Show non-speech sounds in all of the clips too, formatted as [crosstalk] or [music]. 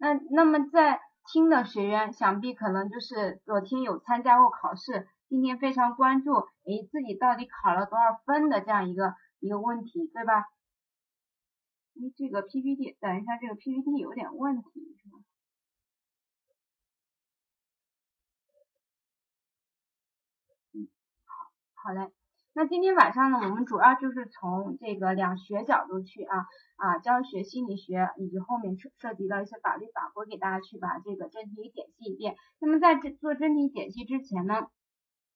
那那么在听的学员，想必可能就是昨天有参加过考试，今天非常关注，诶，自己到底考了多少分的这样一个一个问题，对吧？诶，这个 PPT，等一下，这个 PPT 有点问题，是吧？嗯，好，好嘞。那今天晚上呢，我们主要就是从这个两学角度去啊啊教学心理学以及后面涉涉及到一些法律法规，给大家去把这个真题解析一遍。那么在这做真题解析之前呢，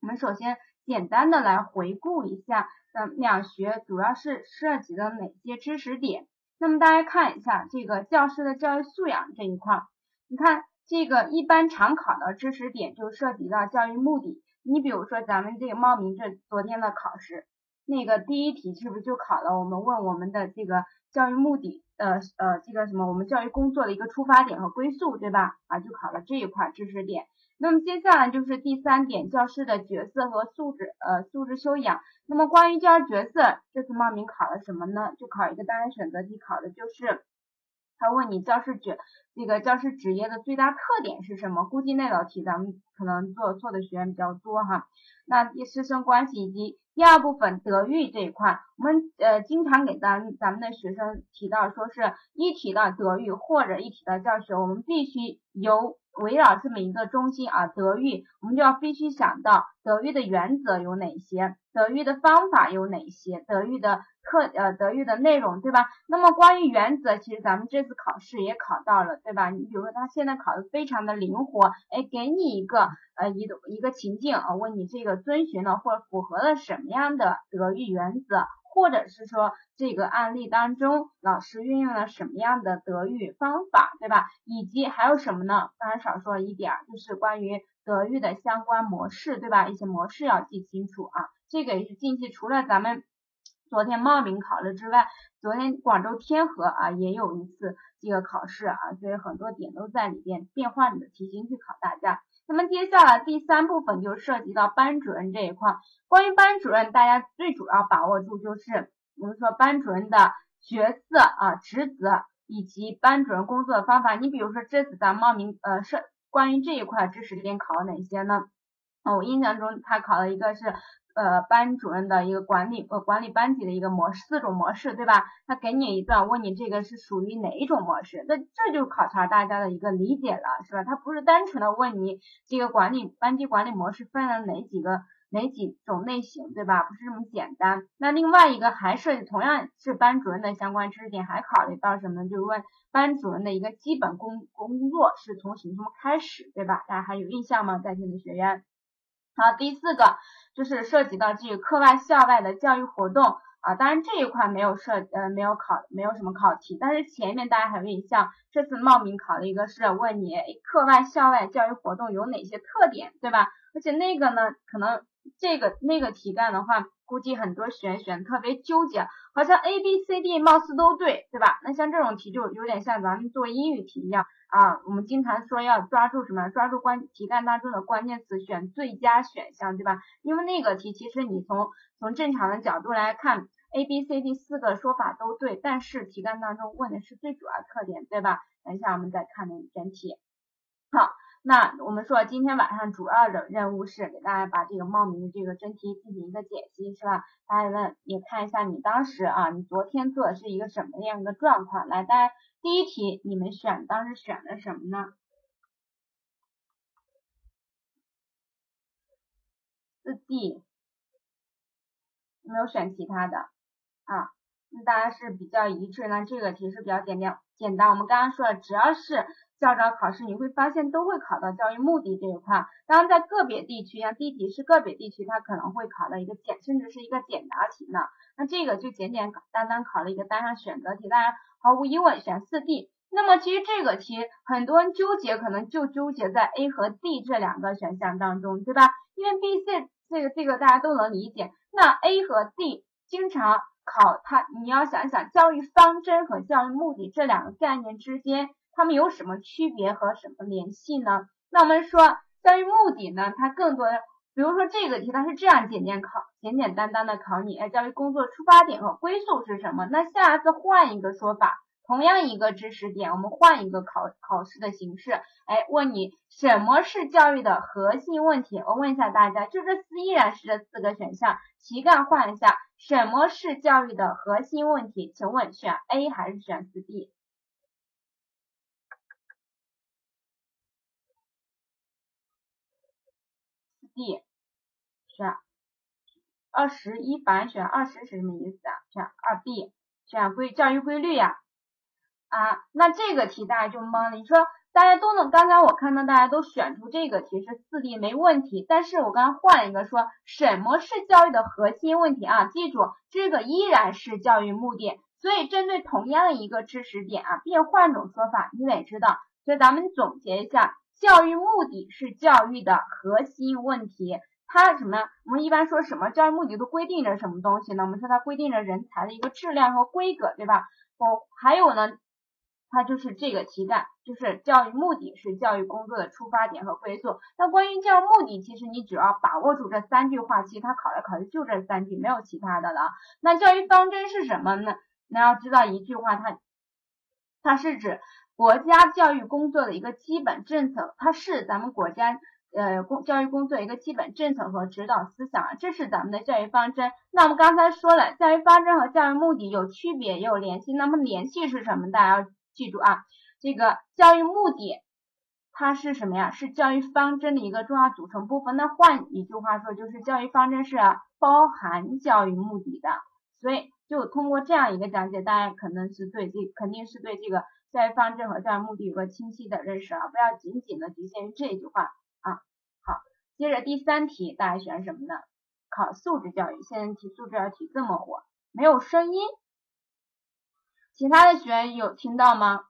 我们首先简单的来回顾一下，那两学主要是涉及的哪些知识点？那么大家看一下这个教师的教育素养这一块，你看这个一般常考的知识点就涉及到教育目的。你比如说咱们这个茂名这昨天的考试，那个第一题是不是就考了？我们问我们的这个教育目的，呃呃，这个什么？我们教育工作的一个出发点和归宿，对吧？啊，就考了这一块知识点。那么接下来就是第三点，教师的角色和素质，呃，素质修养。那么关于教师角色，这次茂名考了什么呢？就考一个单元选择题，考的就是。他问你教师职那个教师职业的最大特点是什么？估计那道题咱们可能做错的学员比较多哈。那师生关系以及第二部分德育这一块，我们呃经常给咱咱们的学生提到，说是一提到德育或者一提到教学，我们必须由围绕这么一个中心啊，德育，我们就要必须想到德育的原则有哪些。德育的方法有哪些？德育的课呃，德育的内容，对吧？那么关于原则，其实咱们这次考试也考到了，对吧？你比如说他现在考的非常的灵活，哎，给你一个呃一一个情境啊，问你这个遵循了或者符合了什么样的德育原则，或者是说这个案例当中老师运用了什么样的德育方法，对吧？以及还有什么呢？当然少说了一点，就是关于德育的相关模式，对吧？一些模式要记清楚啊。这个也是近期除了咱们昨天茂名考了之外，昨天广州天河啊也有一次这个考试啊，所以很多点都在里边变换的题型去考大家。那么接下来第三部分就涉及到班主任这一块，关于班主任，大家最主要把握住就是我们说班主任的角色啊、职责以及班主任工作的方法。你比如说这次咱茂名呃是关于这一块知识点考了哪些呢？啊，我印象中他考了一个是。呃，班主任的一个管理呃管理班级的一个模式，四种模式，对吧？他给你一段，问你这个是属于哪一种模式？那这就考察大家的一个理解了，是吧？他不是单纯的问你这个管理班级管理模式分了哪几个哪几种类型，对吧？不是这么简单。那另外一个还是同样是班主任的相关知识点，还考虑到什么？就是问班主任的一个基本工工作是从什么什么开始，对吧？大家还有印象吗？在线的学员。好，第四个就是涉及到这个课外校外的教育活动啊，当然这一块没有涉呃没有考没有什么考题，但是前面大家还有印象，这次茂名考的一个是问你课外校外教育活动有哪些特点，对吧？而且那个呢，可能这个那个题干的话，估计很多学员选特别纠结，好像 A B C D 貌似都对，对吧？那像这种题就有点像咱们做英语题一样。啊，我们经常说要抓住什么？抓住关题干当中的关键词，选最佳选项，对吧？因为那个题其实你从从正常的角度来看，A、B、C、D 四个说法都对，但是题干当中问的是最主要特点，对吧？等一下我们再看那整体。好，那我们说今天晚上主要的任务是给大家把这个茂名的这个真题进行一个解析，是吧？大家呢也看一下你当时啊，你昨天做的是一个什么样一个状况？来，大家。第一题你们选当时选的什么呢？四 D 没有选其他的啊？那大家是比较一致。那这个题是比较简单简单。我们刚刚说了，只要是校招考试，你会发现都会考到教育目的这一块。当然，在个别地区，像第一题是个别地区，它可能会考到一个简，甚至是一个简答题呢。那这个就简简单单考了一个单项选择题，当然。毫无疑问选四 D。那么其实这个题很多人纠结，可能就纠结在 A 和 D 这两个选项当中，对吧？因为 B、C 这个这个大家都能理解。那 A 和 D 经常考它，你要想想教育方针和教育目的这两个概念之间，它们有什么区别和什么联系呢？那我们说教育目的呢，它更多，比如说这个题它是这样简简考。简简单单的考你，哎，教育工作出发点和归宿是什么？那下次换一个说法，同样一个知识点，我们换一个考考试的形式，哎，问你什么是教育的核心问题？我问一下大家，就这四依然是这四个选项，题干换一下，什么是教育的核心问题？请问选 A 还是选四 B？四 D，选二十一版选二十是什么意思啊？选二 B，选规教育规律呀。啊，那这个题大家就懵了。你说大家都能，刚才我看到大家都选出这个题是四 D 没问题，但是我刚刚换了一个说什么是教育的核心问题啊？记住这个依然是教育目的，所以针对同样的一个知识点啊，变换种说法，你得知道。所以咱们总结一下，教育目的是教育的核心问题。它什么呀？我们一般说什么教育目的都规定着什么东西呢？我们说它规定着人才的一个质量和规格，对吧？哦还有呢。它就是这个题干，就是教育目的是教育工作的出发点和归宿。那关于教育目的，其实你只要把握住这三句话，其实它考来考去就这三句，没有其他的了。那教育方针是什么呢？你要知道一句话，它它是指国家教育工作的一个基本政策，它是咱们国家呃工教育工作一个基本政策和指导思想，这是咱们的教育方针。那我们刚才说了，教育方针和教育目的有区别也有联系，那么联系是什么？大家要。记住啊，这个教育目的它是什么呀？是教育方针的一个重要组成部分。那换一句话说，就是教育方针是包含教育目的的。所以就通过这样一个讲解，大家可能是对这肯定是对这个教育方针和教育目的有个清晰的认识啊，不要仅仅的局限于这句话。接着第三题，大家选什么呢？考素质教育。现在提素质教育题这么火，没有声音。其他的学员有听到吗？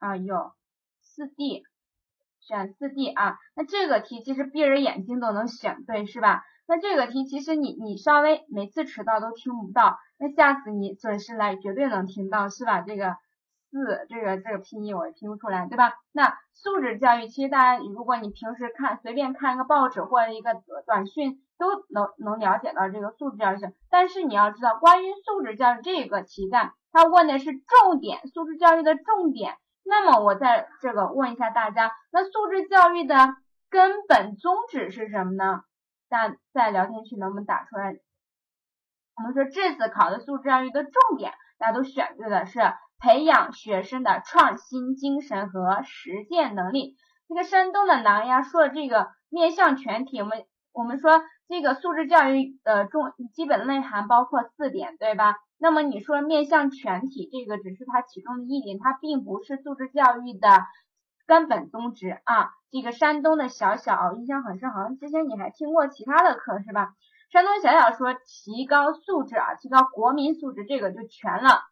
啊，有四 D，选四 D 啊。那这个题其实闭着眼睛都能选对，是吧？那这个题其实你你稍微每次迟到都听不到，那下次你准时来绝对能听到，是吧？这个四这个这个拼音我也拼不出来，对吧？那素质教育其实大家如果你平时看随便看一个报纸或者一个短讯。都能能了解到这个素质教育，但是你要知道，关于素质教育这个题干，它问的是重点，素质教育的重点。那么我在这个问一下大家，那素质教育的根本宗旨是什么呢？大在聊天区能不能打出来？我们说这次考的素质教育的重点，大家都选对的，是培养学生的创新精神和实践能力。这个山东的南呀说的这个面向全体，我们我们说。这个素质教育的重基本内涵包括四点，对吧？那么你说面向全体，这个只是它其中的一点，它并不是素质教育的根本宗旨啊。这个山东的小小印象很深，好像之前你还听过其他的课是吧？山东小小说提高素质啊，提高国民素质，这个就全了。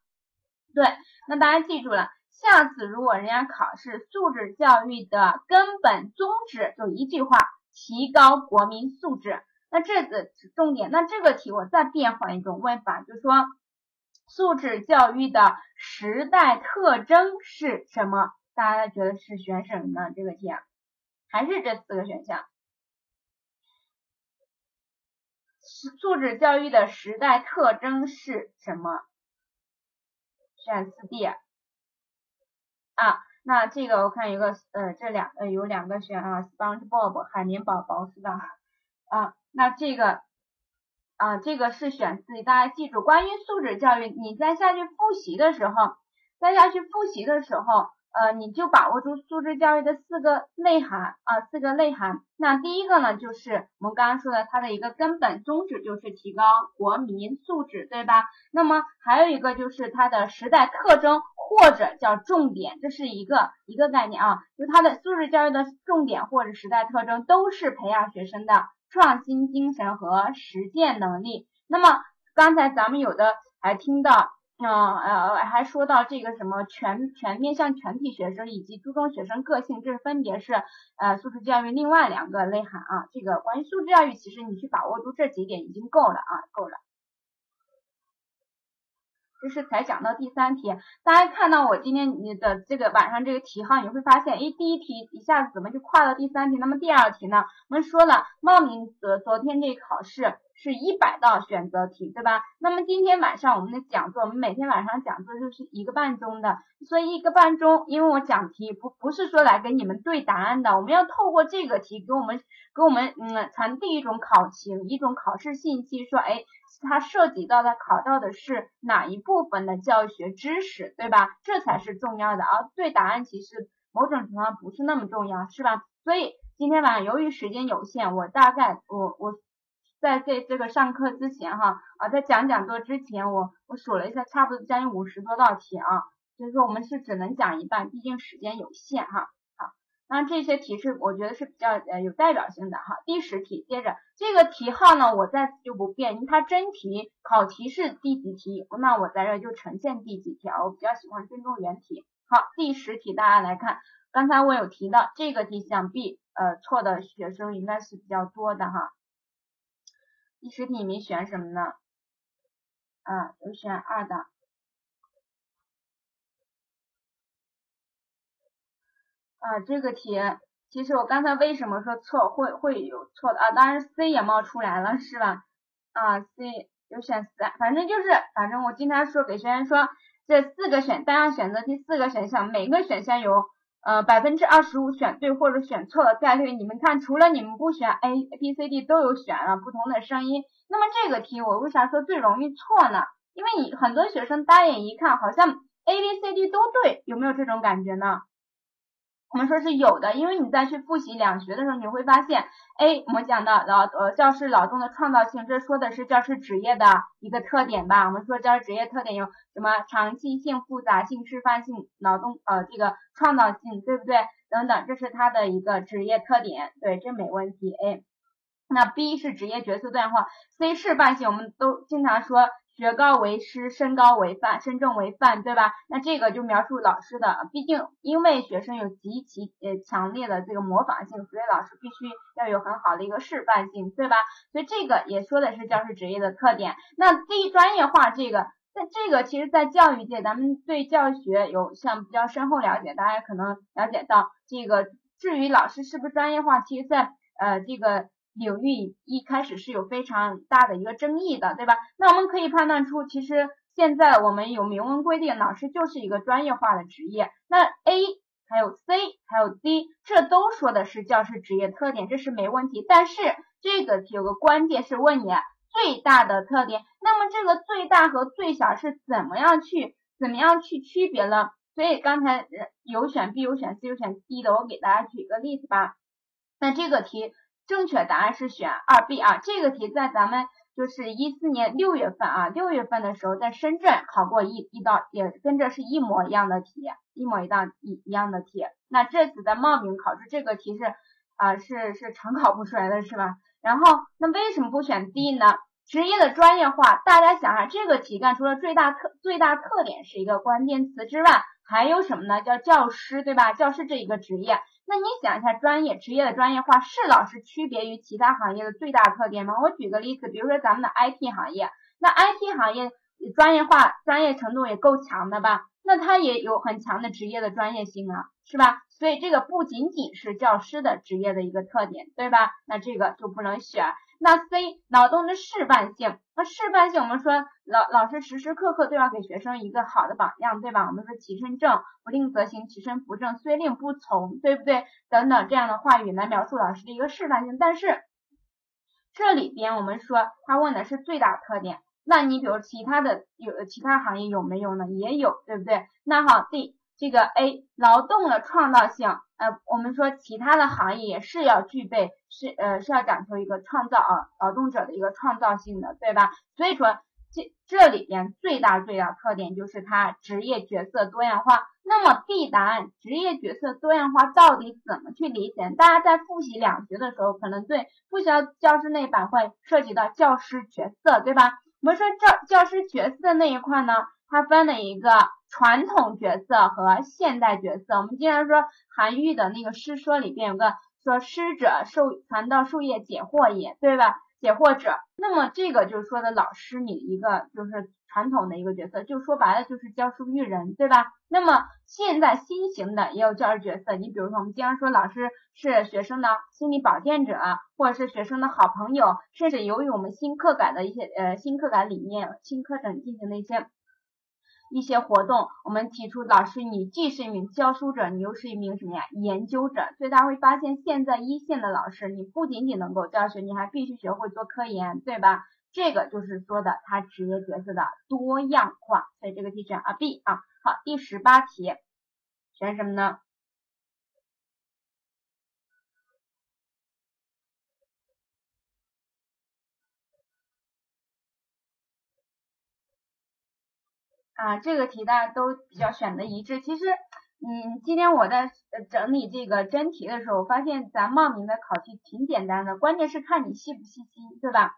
对，那大家记住了，下次如果人家考试素质教育的根本宗旨就一句话，提高国民素质。那这个重点，那这个题我再变换一种问法，就说素质教育的时代特征是什么？大家觉得是选什么呢？这个题还是这四个选项？素质教育的时代特征是什么？选四 D 啊。那这个我看有个呃，这两呃有两个选啊，SpongeBob 海绵宝宝是吧？啊。那这个啊，这个是选四 D，，大家记住，关于素质教育，你在下去复习的时候，在下去复习的时候，呃，你就把握住素质教育的四个内涵啊，四个内涵。那第一个呢，就是我们刚刚说的，它的一个根本宗旨就是提高国民素质，对吧？那么还有一个就是它的时代特征或者叫重点，这是一个一个概念啊，就它的素质教育的重点或者时代特征都是培养学生的。创新精神和实践能力。那么刚才咱们有的还听到，嗯呃还说到这个什么全全面向全体学生以及注重学生个性，这分别是呃素质教育另外两个内涵啊。这个关于素质教育，其实你去把握住这几点已经够了啊，够了。这是才讲到第三题。大家看到我今天你的这个晚上这个题哈，你会发现，哎，第一题一下子怎么就跨到第三题？那么第二题呢？我们说了，茂名昨昨天这考试。是一百道选择题，对吧？那么今天晚上我们的讲座，我们每天晚上讲座就是一个半钟的，所以一个半钟，因为我讲题不不是说来给你们对答案的，我们要透过这个题给我们给我们嗯传递一种考情，一种考试信息，说哎，它涉及到的考到的是哪一部分的教学知识，对吧？这才是重要的，而对答案其实某种情况不是那么重要，是吧？所以今天晚上由于时间有限，我大概我我。在这这个上课之前哈啊，在讲讲座之前，我我数了一下，差不多将近五十多道题啊，就是说我们是只能讲一半，毕竟时间有限哈。那这些题是我觉得是比较呃有代表性的哈。第十题，接着这个题号呢，我在此就不变，因为它真题考题是第几题，那我在这就呈现第几题。我比较喜欢尊重原题。好，第十题大家来看，刚才我有提到这个题，想必呃错的学生应该是比较多的哈。第十题你们选什么呢？啊，有选二的。啊，这个题其实我刚才为什么说错会会有错的啊？当然 C 也冒出来了是吧？啊，C 有选三，反正就是反正我经常说给学员说，这四个选单项选择第四个选项，每个选项有。呃，百分之二十五选对或者选错的概率，你们看，除了你们不选 A、B、C、D 都有选了不同的声音。那么这个题我为啥说最容易错呢？因为你很多学生单眼一看，好像 A、B、C、D 都对，有没有这种感觉呢？我们说是有的，因为你在去复习两学的时候，你会发现，A 我们讲的劳呃教师劳动的创造性，这说的是教师职业的一个特点吧？我们说教师职业特点有什么长期性、复杂性、示范性、劳动呃这个创造性，对不对？等等，这是它的一个职业特点，对，这没问题。A，那 B 是职业角色多样化，C 示范性，我们都经常说。学高为师，身高为范，身正为范，对吧？那这个就描述老师的，毕竟因为学生有极其呃强烈的这个模仿性，所以老师必须要有很好的一个示范性，对吧？所以这个也说的是教师职业的特点。那第一专业化这个，在这个其实，在教育界，咱们对教学有像比较深厚了解，大家可能了解到这个。至于老师是不是专业化，其实，在呃这个。领域一开始是有非常大的一个争议的，对吧？那我们可以判断出，其实现在我们有明文规定，老师就是一个专业化的职业。那 A 还有 C 还有 D，这都说的是教师职业特点，这是没问题。但是这个题有个关键是问你最大的特点，那么这个最大和最小是怎么样去怎么样去区别呢？所以刚才有选 B 有选 C 有选 D 的，我给大家举个例子吧。那这个题。正确答案是选二 B 啊，这个题在咱们就是一四年六月份啊，六月份的时候在深圳考过一一道，也跟这是一模一样的题，一模一道一一样的题。那这次在茂名考试这个题是啊是是常考不出来的是吧？然后那为什么不选 D 呢？职业的专业化，大家想想这个题干除了最大特最大特点是一个关键词之外，还有什么呢？叫教师对吧？教师这一个职业。那你想一下，专业职业的专业化是老师区别于其他行业的最大特点吗？我举个例子，比如说咱们的 IT 行业，那 IT 行业专业化、专业程度也够强的吧？那它也有很强的职业的专业性啊，是吧？所以这个不仅仅是教师的职业的一个特点，对吧？那这个就不能选。那 C 脑洞的示范性，那示范性我们说老老师时时刻刻都要给学生一个好的榜样，对吧？我们说其身正，不令则行；其身不正，虽令不从，对不对？等等这样的话语来描述老师的一个示范性。但是这里边我们说他问的是最大特点，那你比如其他的有其他行业有没有呢？也有，对不对？那好，D 这个 A 劳动的创造性。呃，我们说其他的行业也是要具备，是呃是要讲究一个创造啊，劳动者的一个创造性的，对吧？所以说这这里边最大最大特点就是它职业角色多样化。那么 B 答案职业角色多样化到底怎么去理解？大家在复习两学的时候，可能对不需要教师那一版会涉及到教师角色，对吧？我们说教教师角色那一块呢？它分了一个传统角色和现代角色。我们经常说韩愈的那个诗说里边有个说师者授传道授业解惑也，对吧？解惑者。那么这个就是说的老师，你一个就是传统的一个角色，就说白了就是教书育人，对吧？那么现在新型的也有教师角色，你比如说我们经常说老师是学生的心理保健者，或者是学生的好朋友，甚至由于我们新课改的一些呃新课改理念、新课程进行的一些。一些活动，我们提出老师，你既是一名教书者，你又是一名什么呀？研究者。所以大家会发现，现在一线的老师，你不仅仅能够教学，你还必须学会做科研，对吧？这个就是说的他职业角色的多样化。所以这个题选二 B 啊。好，第十八题选什么呢？啊，这个题大家都比较选的一致。其实，嗯，今天我在整理这个真题的时候，发现咱茂名的考题挺简单的，关键是看你细不细心，对吧？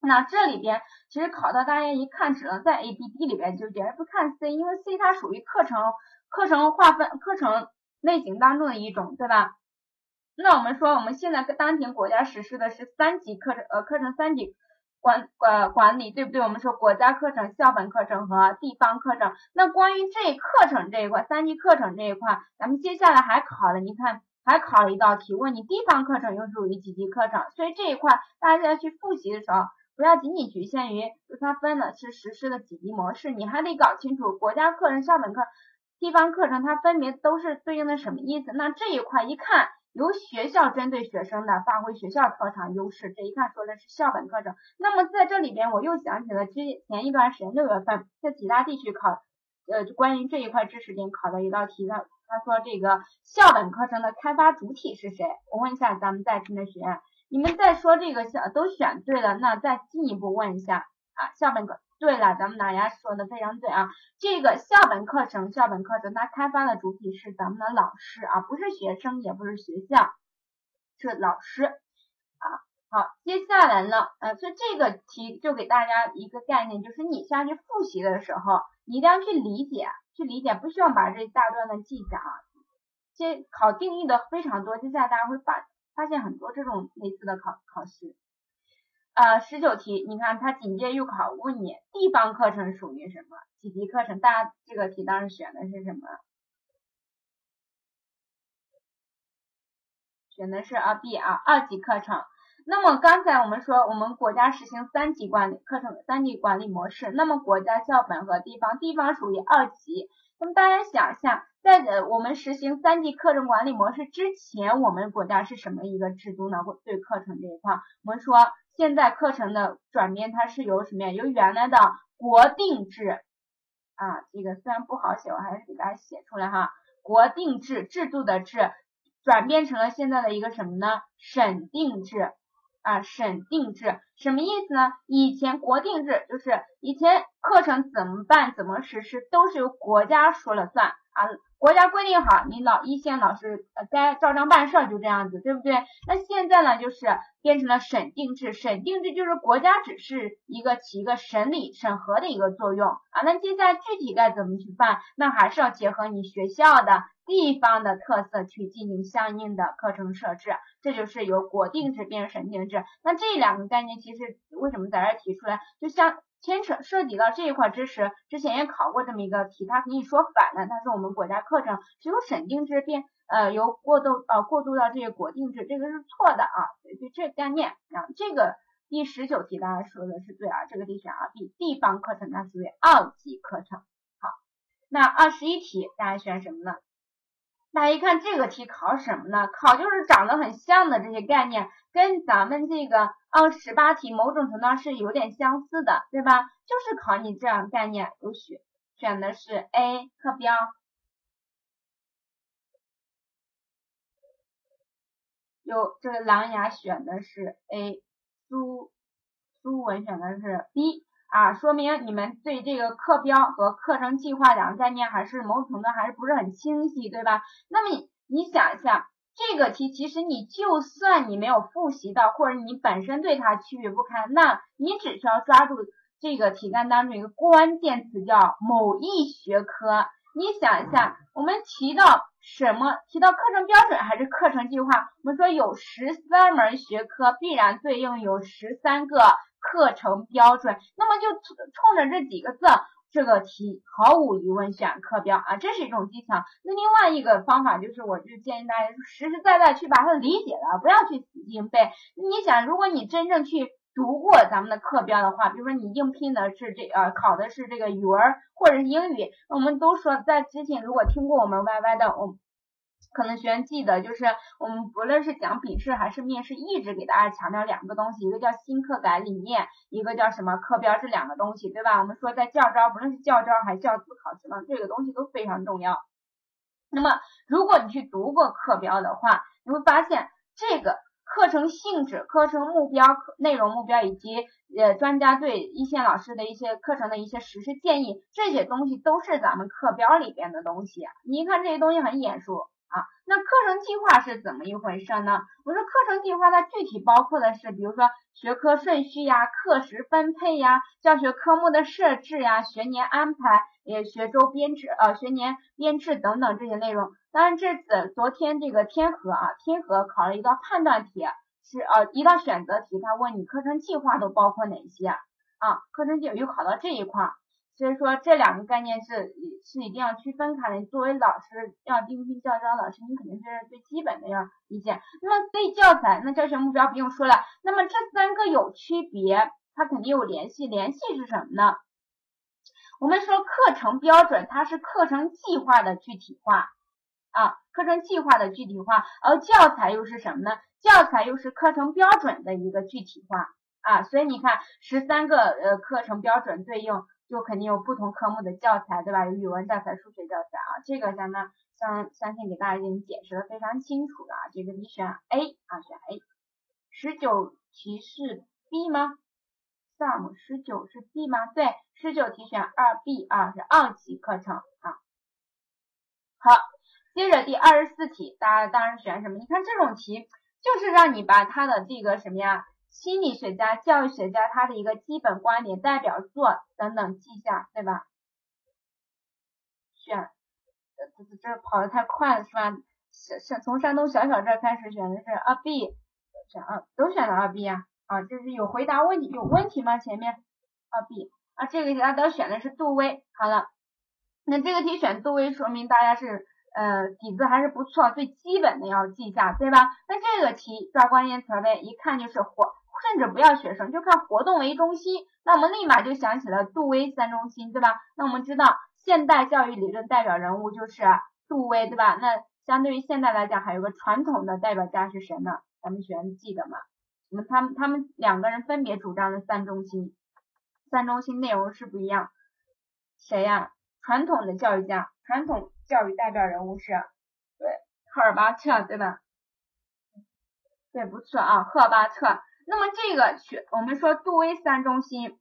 那这里边其实考到大家一看只能在 A、B、D 里边纠结，而不看 C，因为 C 它属于课程课程划分课程类型当中的一种，对吧？那我们说我们现在当前国家实施的是三级课程，呃，课程三级。管管管理对不对？我们说国家课程、校本课程和地方课程。那关于这课程这一块，三级课程这一块，咱们接下来还考了，你看还考了一道题，问你地方课程又属于几级课程？所以这一块大家去复习的时候，不要仅仅局限于就它分的是实施的几级模式，你还得搞清楚国家课程、校本课、地方课程它分别都是对应的什么意思。那这一块一看。由学校针对学生的发挥学校特长优势，这一看说的是校本课程。那么在这里边，我又想起了之前一段时间六月份在其他地区考，呃，关于这一块知识点考的一道题，呢他说这个校本课程的开发主体是谁？我问一下咱们在听的学员，你们在说这个校都选对了，那再进一步问一下啊，校本课。对了，咱们大家说的非常对啊，这个校本课程，校本课程它开发的主体是咱们的老师啊，不是学生，也不是学校，是老师啊。好，接下来呢，呃，所以这个题就给大家一个概念，就是你下去复习的时候，你一定要去理解，去理解，不需要把这一大段的记下啊。这考定义的非常多，接下来大家会发发现很多这种类似的考考试。呃，十九题，你看它紧接又考问你地方课程属于什么几级课程？大家这个题当时选的是什么？选的是啊 B 啊二级课程。那么刚才我们说我们国家实行三级管理课程三级管理模式，那么国家校本和地方，地方属于二级。那么大家想一下，在我们实行三级课程管理模式之前，我们国家是什么一个制度呢？对课程这一块，我们说。现在课程的转变，它是由什么呀？由原来的国定制啊，这个虽然不好写，我还是给大家写出来哈。国定制制度的制，转变成了现在的一个什么呢？审定制啊，审定制什么意思呢？以前国定制就是以前课程怎么办、怎么实施，都是由国家说了算啊。国家规定好，你老一线老师该照章办事，就这样子，对不对？那现在呢，就是变成了审定制，审定制就是国家只是一个起一个审理审核的一个作用啊。那接下来具体该怎么去办？那还是要结合你学校的地方的特色去进行相应的课程设置，这就是由国定制变成审定制。那这两个概念其实为什么在这提出来？就像。牵扯涉及到这一块知识，之前也考过这么一个题，他给你说反了，他说我们国家课程是由审定制变，呃，由过渡呃过渡到这个国定制，这个是错的啊，所以这概念啊，这个第十九题大家说的是对啊，这个题选啊 B，地方课程它属于二级课程，好，那二十一题大家选什么呢？大家一看这个题考什么呢？考就是长得很像的这些概念，跟咱们这个二十八题某种程度上是有点相似的，对吧？就是考你这样概念，有选选的是 A 课标，有这个琅琊选的是 A，苏苏文选的是 B。啊，说明你们对这个课标和课程计划两个概念还是某种程度还是不是很清晰，对吧？那么你想一下，这个题其实你就算你没有复习到，或者你本身对它区别不开，那你只需要抓住这个题干当中一个关键词叫某一学科。你想一下，我们提到什么提到课程标准还是课程计划？我们说有十三门学科，必然对应有十三个课程标准。那么就冲着这几个字，这个题毫无疑问选课标啊，这是一种技巧。那另外一个方法就是，我就建议大家实实在在去把它理解了，不要去死记硬背。你想，如果你真正去读过咱们的课标的话，比如说你应聘的是这呃考的是这个语文或者是英语，我们都说在之前如果听过我们 Y Y 的，我可能学员记得就是我们不论是讲笔试还是面试，一直给大家强调两个东西，一个叫新课改理念，一个叫什么课标这两个东西，对吧？我们说在教招，不论是教招还是教资考试呢，这个东西都非常重要。那么如果你去读过课标的话，你会发现这个。课程性质、课程目标、内容目标以及呃专家对一线老师的一些课程的一些实施建议，这些东西都是咱们课标里边的东西。你一看这些东西很眼熟。啊，那课程计划是怎么一回事呢？我说课程计划它具体包括的是，比如说学科顺序呀、课时分配呀、教学科目的设置呀、学年安排、也学周编制、呃学年编制等等这些内容。当然这次昨天这个天河啊，天河考了一道判断题，是呃一道选择题，他问你课程计划都包括哪些啊？课程计划又考到这一块。所以说这两个概念是是一定要区分开的。作为老师要应聘教招老师，你肯定是最基本的要理解。那么对教材，那教学目标不用说了。那么这三个有区别，它肯定有联系。联系是什么呢？我们说课程标准，它是课程计划的具体化啊，课程计划的具体化。而教材又是什么呢？教材又是课程标准的一个具体化啊。所以你看，十三个呃课程标准对应。就肯定有不同科目的教材，对吧？有语文教材、数学教材啊，这个咱们相相信给大家已经解释的非常清楚了啊。这个你选 A 啊，选 A。十九题是 B 吗？Sum 十九是 B 吗？对，十九题选二 B 啊，是二级课程啊。好，接着第二十四题，大家当然选什么？你看这种题就是让你把它的这个什么呀？心理学家、教育学家他的一个基本观点、代表作等等记下，对吧？选，这这这跑的太快了是吧？选选从山东小小这开始选的是二 B，选二都选了二 B 啊啊，这是有回答问题有问题吗？前面二 B 啊，这个大家都选的是杜威，好了，那这个题选杜威，说明大家是呃底子还是不错，最基本的要记下，对吧？那这个题抓关键词呗，一看就是火。甚至不要学生，就看活动为中心，那我们立马就想起了杜威三中心，对吧？那我们知道现代教育理论代表人物就是杜威，对吧？那相对于现代来讲，还有个传统的代表家是谁呢？咱们学生记得吗？那么他们他们两个人分别主张的三中心，三中心内容是不一样。谁呀？传统的教育家，传统教育代表人物是，对，赫尔巴特，对吧？对，不错啊，赫尔巴特。那么这个学我们说杜威三中心，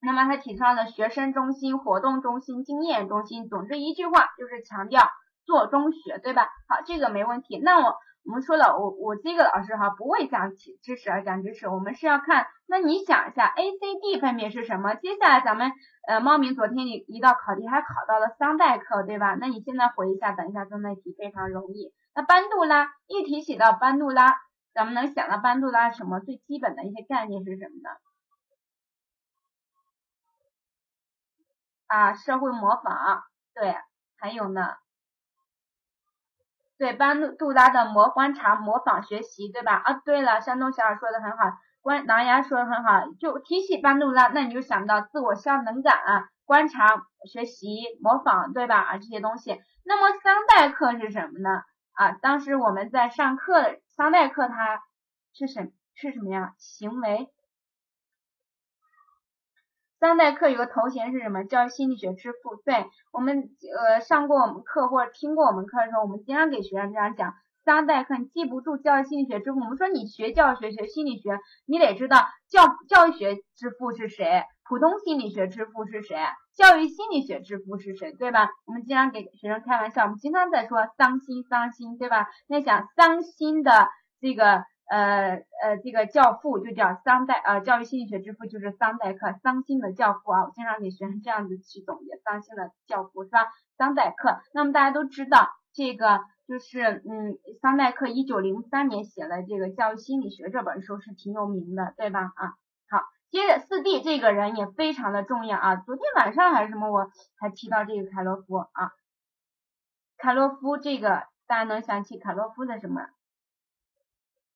那么他提倡的学生中心、活动中心、经验中心，总之一句话就是强调做中学，对吧？好，这个没问题。那我我们说了，我我这个老师哈不为讲知识而讲知识，我们是要看。那你想一下，A、C、D 分别是什么？接下来咱们呃猫明昨天一一道考题还考到了桑代克，对吧？那你现在回一下，等一下做那题非常容易。那班杜拉一提起到班杜拉。咱们能想到班杜拉什么最基本的一些概念是什么呢？啊，社会模仿，对，还有呢，对，班杜拉的模观察、模仿、学习，对吧？啊，对了，山东小耳说的很好，关狼牙说的很好，就提起班杜拉，那你就想到自我效能感、观察、学习、模仿，对吧？啊，这些东西。那么桑代克是什么呢？啊，当时我们在上课。桑代克他是什是什么呀？行为。桑代克有个头衔是什么？教育心理学之父。对我们呃上过我们课或者听过我们课的时候，我们经常给学生这样讲。桑代克你记不住教育心理学之父，我们说你学教学学心理学，你得知道教教育学之父是谁，普通心理学之父是谁，教育心理学之父是谁，对吧？我们经常给学生开玩笑，我们经常在说桑心桑心，对吧？那讲桑心的这个呃呃这个教父就叫桑代呃教育心理学之父就是桑代克，桑心的教父啊，我经常给学生这样子去总结桑心的教父是吧？桑代克，那么大家都知道这个就是嗯，桑代克一九零三年写了这个《教育心理学》这本书是挺有名的，对吧？啊，接着四 D 这个人也非常的重要啊。昨天晚上还是什么，我还提到这个凯洛夫啊，凯洛夫这个大家能想起凯洛夫的什么？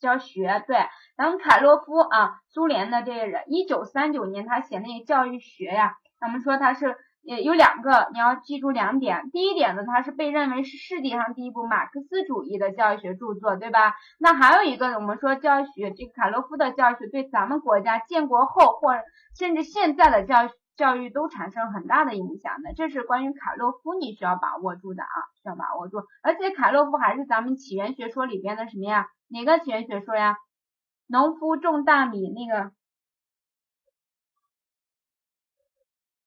教学对，咱们凯洛夫啊，苏联的这个人，一九三九年他写那个教育学呀，咱们说他是也有两个，你要记住两点。第一点呢，它是被认为是世界上第一部马克思主义的教育学著作，对吧？那还有一个，我们说教育学，这个卡洛夫的教育学对咱们国家建国后或甚至现在的教教育都产生很大的影响的，这是关于卡洛夫你需要把握住的啊，需要把握住。而且卡洛夫还是咱们起源学说里边的什么呀？哪个起源学说呀？农夫种大米那个，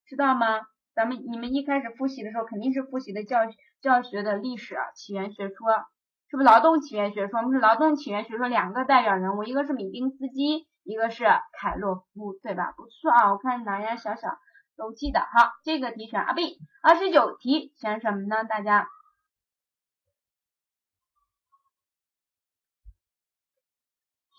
知道吗？咱们你们一开始复习的时候肯定是复习的教教学的历史啊起源学说，是不是劳动起源学说？我们是劳动起源学说两个代表人物，一个是米丁斯基，一个是凯洛夫，对吧？不错啊，我看大家小小都记得。好，这个题选啊 B，二十九题选什么呢？大家？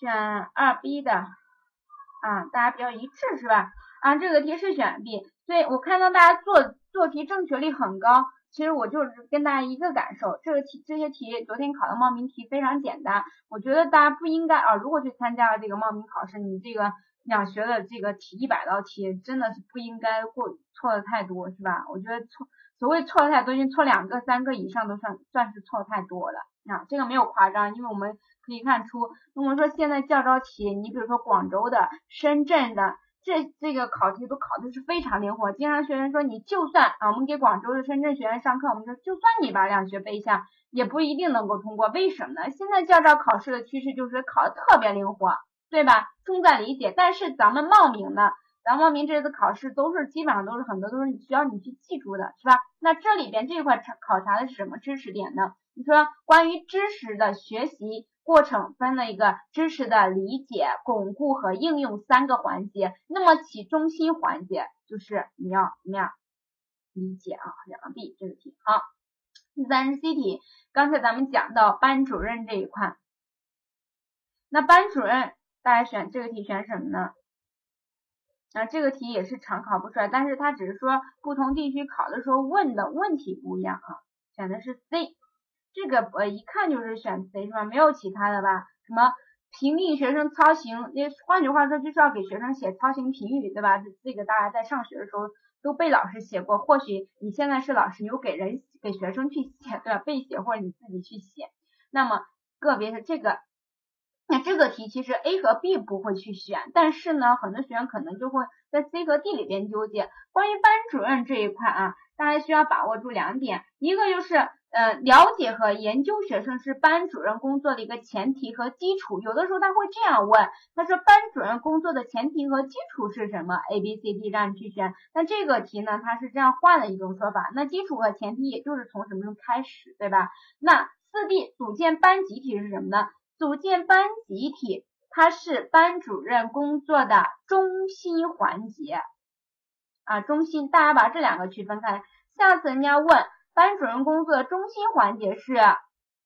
选二 B 的啊，大家比较一致是吧？啊，这个题是选 B，所以我看到大家做做题正确率很高。其实我就是跟大家一个感受，这个题这些题昨天考的冒名题非常简单，我觉得大家不应该啊，如果去参加了这个冒名考试，你这个两学的这个题一百道题真的是不应该过错的太多是吧？我觉得错所谓错的太多，你错两个三个以上都算算是错太多了啊，这个没有夸张，因为我们。可以看出，我们说现在教招题，你比如说广州的、深圳的，这这个考题都考的是非常灵活。经常学员说，你就算啊，我们给广州的、深圳学员上课，我们说就算你把两学背下，也不一定能够通过。为什么呢？现在驾照考试的趋势就是考的特别灵活，对吧？重在理解。但是咱们茂名呢，咱茂名这次考试都是基本上都是很多都是你需要你去记住的，是吧？那这里边这块考察的是什么知识点呢？你说关于知识的学习。过程分了一个知识的理解、巩固和应用三个环节，那么其中心环节就是你要怎么样理解啊？两个 B 这个题好。第三十 C 题，刚才咱们讲到班主任这一块，那班主任大家选这个题选什么呢？啊，这个题也是常考不出来，但是它只是说不同地区考的时候问的问题不一样啊，选的是 C。这个呃一看就是选 C 是吧？没有其他的吧？什么评定学生操行？那换句话说就是要给学生写操行评语，对吧？这个大家在上学的时候都被老师写过。或许你现在是老师，你又给人给学生去写，对吧？背写或者你自己去写。那么个别是这个，那这个题其实 A 和 B 不会去选，但是呢，很多学员可能就会在 C 和 D 里边纠结。关于班主任这一块啊，大家需要把握住两点，一个就是。呃，了解和研究学生是班主任工作的一个前提和基础。有的时候他会这样问，他说班主任工作的前提和基础是什么？A、B、C、D 让你去选。那这个题呢，它是这样换了一种说法。那基础和前提也就是从什么时候开始，对吧？那四 D 组建班集体是什么呢？组建班集体，它是班主任工作的中心环节啊，中心。大家把这两个区分开。下次人家问。班主任工作的中心环节是，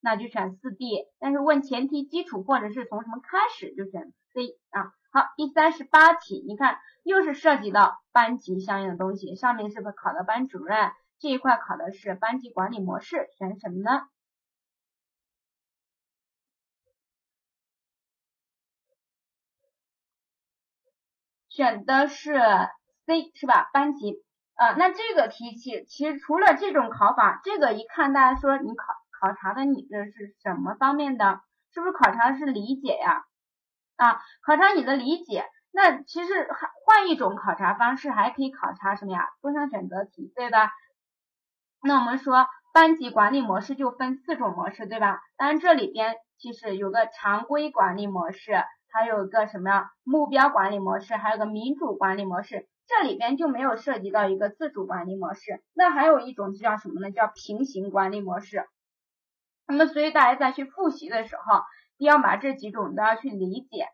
那就选四 D。但是问前提、基础或者是从什么开始，就选 C 啊。好，第三十八题，你看又是涉及到班级相应的东西。上面是不是考的班主任这一块考的是班级管理模式？选什么呢？选的是 C 是吧？班级。啊，那这个题其其实除了这种考法，这个一看大家说你考考察的你这是什么方面的？是不是考察的是理解呀？啊，考察你的理解。那其实还换一种考察方式，还可以考察什么呀？多项选择题，对吧？那我们说班级管理模式就分四种模式，对吧？当然这里边其实有个常规管理模式，还有个什么呀？目标管理模式，还有个民主管理模式。这里边就没有涉及到一个自主管理模式，那还有一种就叫什么呢？叫平行管理模式。那么所以大家在去复习的时候，一定要把这几种都要去理解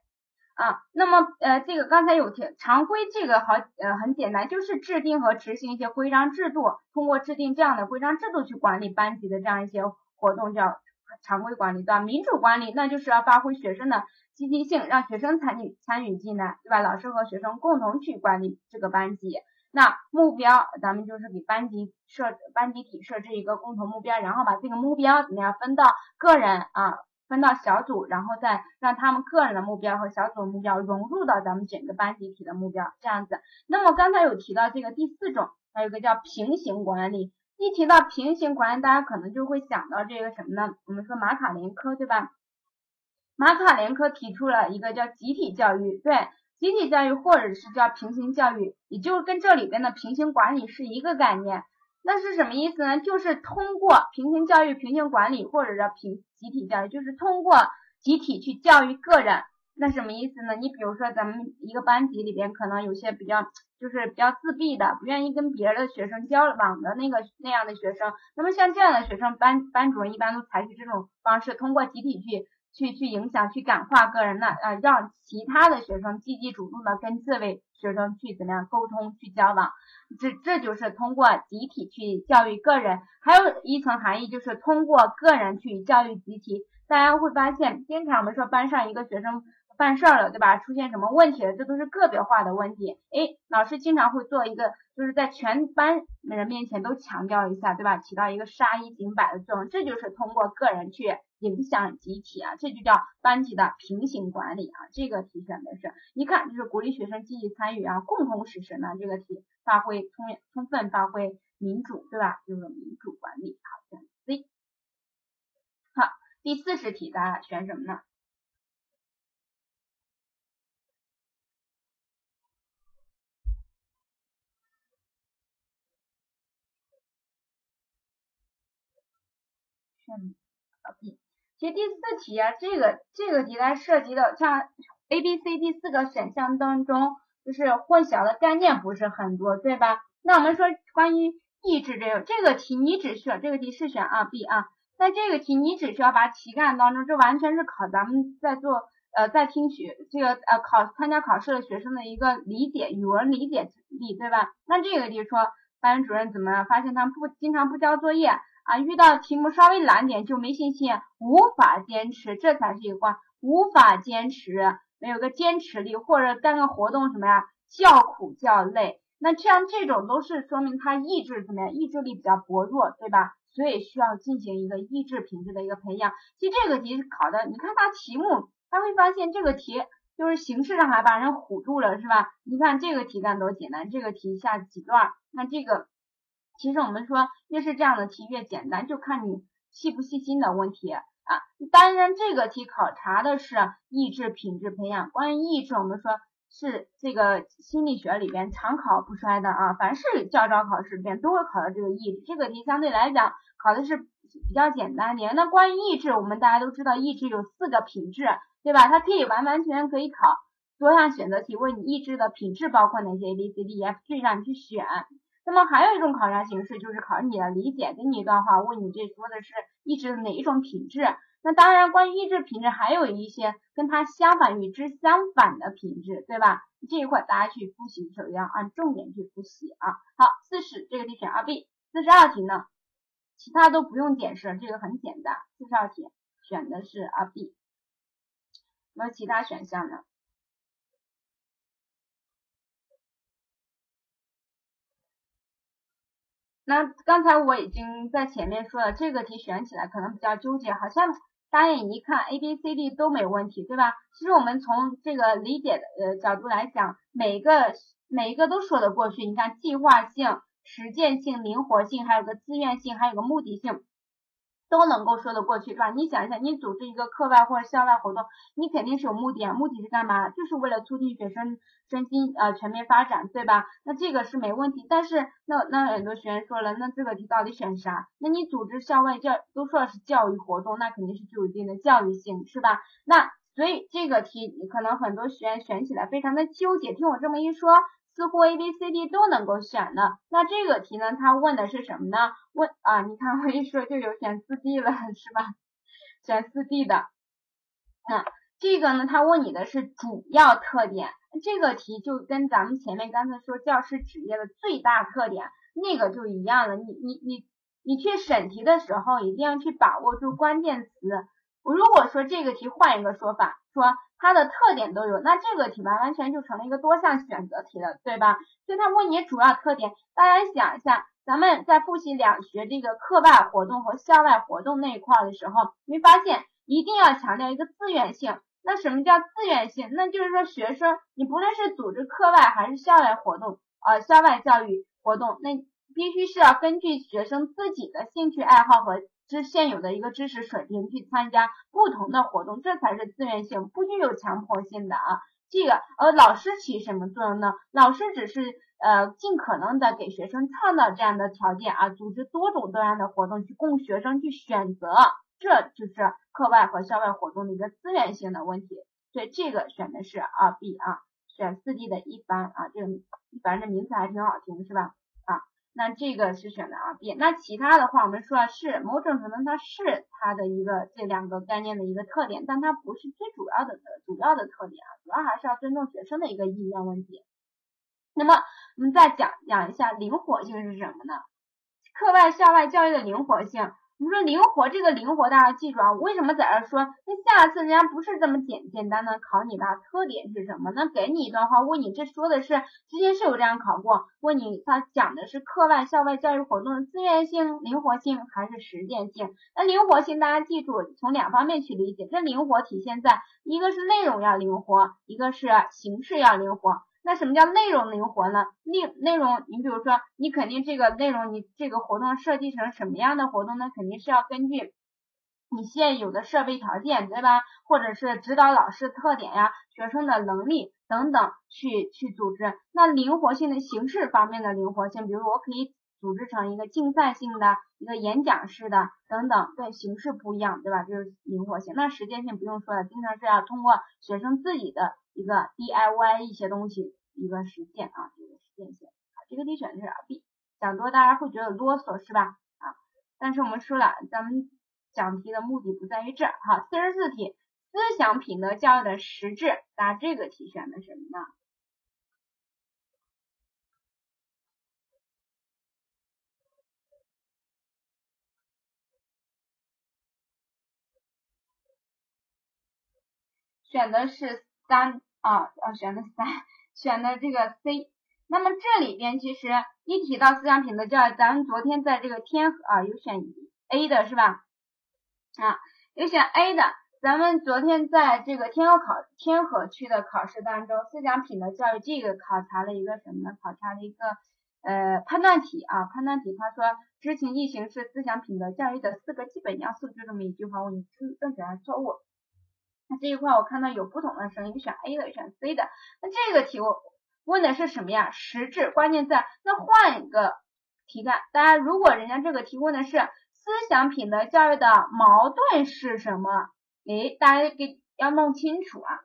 啊。那么呃，这个刚才有提常规，这个好呃很简单，就是制定和执行一些规章制度，通过制定这样的规章制度去管理班级的这样一些活动叫常规管理，对吧？民主管理那就是要发挥学生的积极性，让学生参与参与进来，对吧？老师和学生共同去管理这个班级。那目标咱们就是给班级设班集体设置一个共同目标，然后把这个目标怎么样分到个人啊，分到小组，然后再让他们个人的目标和小组目标融入到咱们整个班集体的目标，这样子。那么刚才有提到这个第四种，还有个叫平行管理。一提到平行管理，大家可能就会想到这个什么呢？我们说马卡连科，对吧？马卡连科提出了一个叫集体教育，对。集体教育或者是叫平行教育，也就是跟这里边的平行管理是一个概念。那是什么意思呢？就是通过平行教育、平行管理，或者叫平集体教育，就是通过集体去教育个人。那什么意思呢？你比如说咱们一个班级里边，可能有些比较就是比较自闭的，不愿意跟别的学生交往的那个那样的学生，那么像这样的学生，班班主任一般都采取这种方式，通过集体去。去去影响、去感化个人的啊，让其他的学生积极主动的跟这位学生去怎么样沟通、去交往，这这就是通过集体去教育个人。还有一层含义就是通过个人去教育集体。大家会发现，经常我们说班上一个学生犯事儿了，对吧？出现什么问题了，这都是个别化的问题。哎，老师经常会做一个，就是在全班人面前都强调一下，对吧？起到一个杀一儆百的作用。这就是通过个人去。影响集体啊，这就叫班级的平行管理啊。这个题选的是，一看就是鼓励学生积极参与啊，共同实施呢。这个题发挥充充分发挥民主，对吧？就是民主管理。好，选 C。好，第四十题大家选什么呢？选 B。其实第四题啊，这个这个题它涉及的像 A、B、C、D 四个选项当中，就是混淆的概念不是很多，对吧？那我们说关于意志这个这个题，你只需要这个题是选啊 B 啊，那这个题你只需要把题干当中，这完全是考咱们在做呃在听取这个呃考参加考试的学生的一个理解语文理解力，对吧？那这个题说班主任怎么样发现他不经常不交作业？啊，遇到题目稍微难点就没信心，无法坚持，这才是一个关，无法坚持，没有个坚持力，或者干个活动什么呀，较苦较累，那这样这种都是说明他意志怎么样，意志力比较薄弱，对吧？所以需要进行一个意志品质的一个培养。其实这个题考的，你看它题目，他会发现这个题就是形式上还把人唬住了，是吧？你看这个题干多简单，这个题下几段，那这个。其实我们说，越是这样的题越简单，就看你细不细心的问题啊。当然，这个题考察的是意志品质培养。关于意志，我们说是这个心理学里边常考不衰的啊。凡是教招考试里边都会考到这个意志。这个题相对来讲考的是比较简单点。那关于意志，我们大家都知道，意志有四个品质，对吧？它可以完完全可以考多项选择题，问你意志的品质包括哪些？A、B、C、D、E、F、G，让你去选。那么还有一种考察形式，就是考你的理解，给你一段话，问你这说的是意志的哪一种品质？那当然，关于意志品质，还有一些跟它相反、与之相反的品质，对吧？这一块大家去复习的时候要按重点去复习啊。好，四十这个题选二 B，四十二题呢，其他都不用解释，这个很简单。四十二题选的是二 B，没有其他选项呢？那刚才我已经在前面说了，这个题选起来可能比较纠结，好像大眼一看 A、B、C、D 都没问题，对吧？其实我们从这个理解的呃角度来讲，每一个每一个都说得过去。你看计划性、实践性、灵活性，还有个自愿性，还有个目的性。都能够说得过去，是吧？你想一下，你组织一个课外或者校外活动，你肯定是有目的啊，目的是干嘛？就是为了促进学生身心呃全面发展，对吧？那这个是没问题。但是那那很多学员说了，那这个题到底选啥？那你组织校外教都说的是教育活动，那肯定是具有一定的教育性，是吧？那所以这个题可能很多学员选起来非常的纠结。听我这么一说。似乎 A、B、C、D 都能够选的，那这个题呢？它问的是什么呢？问啊，你看我一说就有选四 D 了，是吧？选四 D 的，那这个呢？它问你的是主要特点，这个题就跟咱们前面刚才说教师职业的最大特点那个就一样了。你你你你去审题的时候一定要去把握住关键词。如果说这个题换一个说法，说它的特点都有，那这个题完完全就成了一个多项选择题了，对吧？所以它问你主要特点，大家想一下，咱们在复习两学这个课外活动和校外活动那一块的时候，没发现一定要强调一个自愿性。那什么叫自愿性？那就是说学生你不论是组织课外还是校外活动，呃，校外教育活动，那必须是要根据学生自己的兴趣爱好和知现有的一个知识水平去参加不同的活动，这才是自愿性，不具有强迫性的啊。这个呃，老师起什么作用呢？老师只是呃尽可能的给学生创造这样的条件啊，组织多种多样的活动去供学生去选择。这就是课外和校外活动的一个资源性的问题，所以这个选的是二 B 啊，选四 D 的一般啊，这个一般这名词还挺好听是吧？那这个是选的二 B，那其他的话我们说啊是某种程度它是它的一个这两个概念的一个特点，但它不是最主要的主要的特点啊，主要还是要尊重学生的一个意愿问题。那么我们再讲讲一下灵活性是什么呢？课外校外教育的灵活性。你说灵活这个灵活，大家记住啊，为什么在这说？那下次人家不是这么简简单的考你的，特点是什么？那给你一段话，问你这说的是之前是有这样考过，问你他讲的是课外校外教育活动的自愿性、灵活性还是实践性？那灵活性大家记住，从两方面去理解，这灵活体现在一个是内容要灵活，一个是形式要灵活。那什么叫内容灵活呢？内内容，你比如说，你肯定这个内容，你这个活动设计成什么样的活动呢？肯定是要根据你现有的设备条件，对吧？或者是指导老师特点呀、学生的能力等等去去组织。那灵活性的形式方面的灵活性，比如我可以组织成一个竞赛性的、一个演讲式的等等，对形式不一样，对吧？就是灵活性。那实践性不用说了，经常是要通过学生自己的。一个 DIY 一些东西，一个实践啊，这个实践性啊，这个题选的是 B，讲多大家会觉得啰嗦是吧？啊，但是我们说了，咱们讲题的目的不在于这儿哈。四十四题，思想品德教育的实质，大家这个题选的什么呢？选的是三。啊，要选的三，[laughs] 选的这个 C。那么这里边其实一提到思想品德教育，咱们昨天在这个天河啊有选 A 的是吧？啊，有选 A 的。咱们昨天在这个天河考天河区的考试当中，思想品德教育这个考察了一个什么呢？考察了一个呃判断题啊，判断题他说知情意行是思想品德教育的四个基本要素，就这么一句话，问你正正确还是错误？那这一块我看到有不同的声音，选 A 的，选 C 的。那这个题我问的是什么呀？实质，关键在那换一个题干。大家如果人家这个题问的是思想品德教育的矛盾是什么？诶，大家给要弄清楚啊。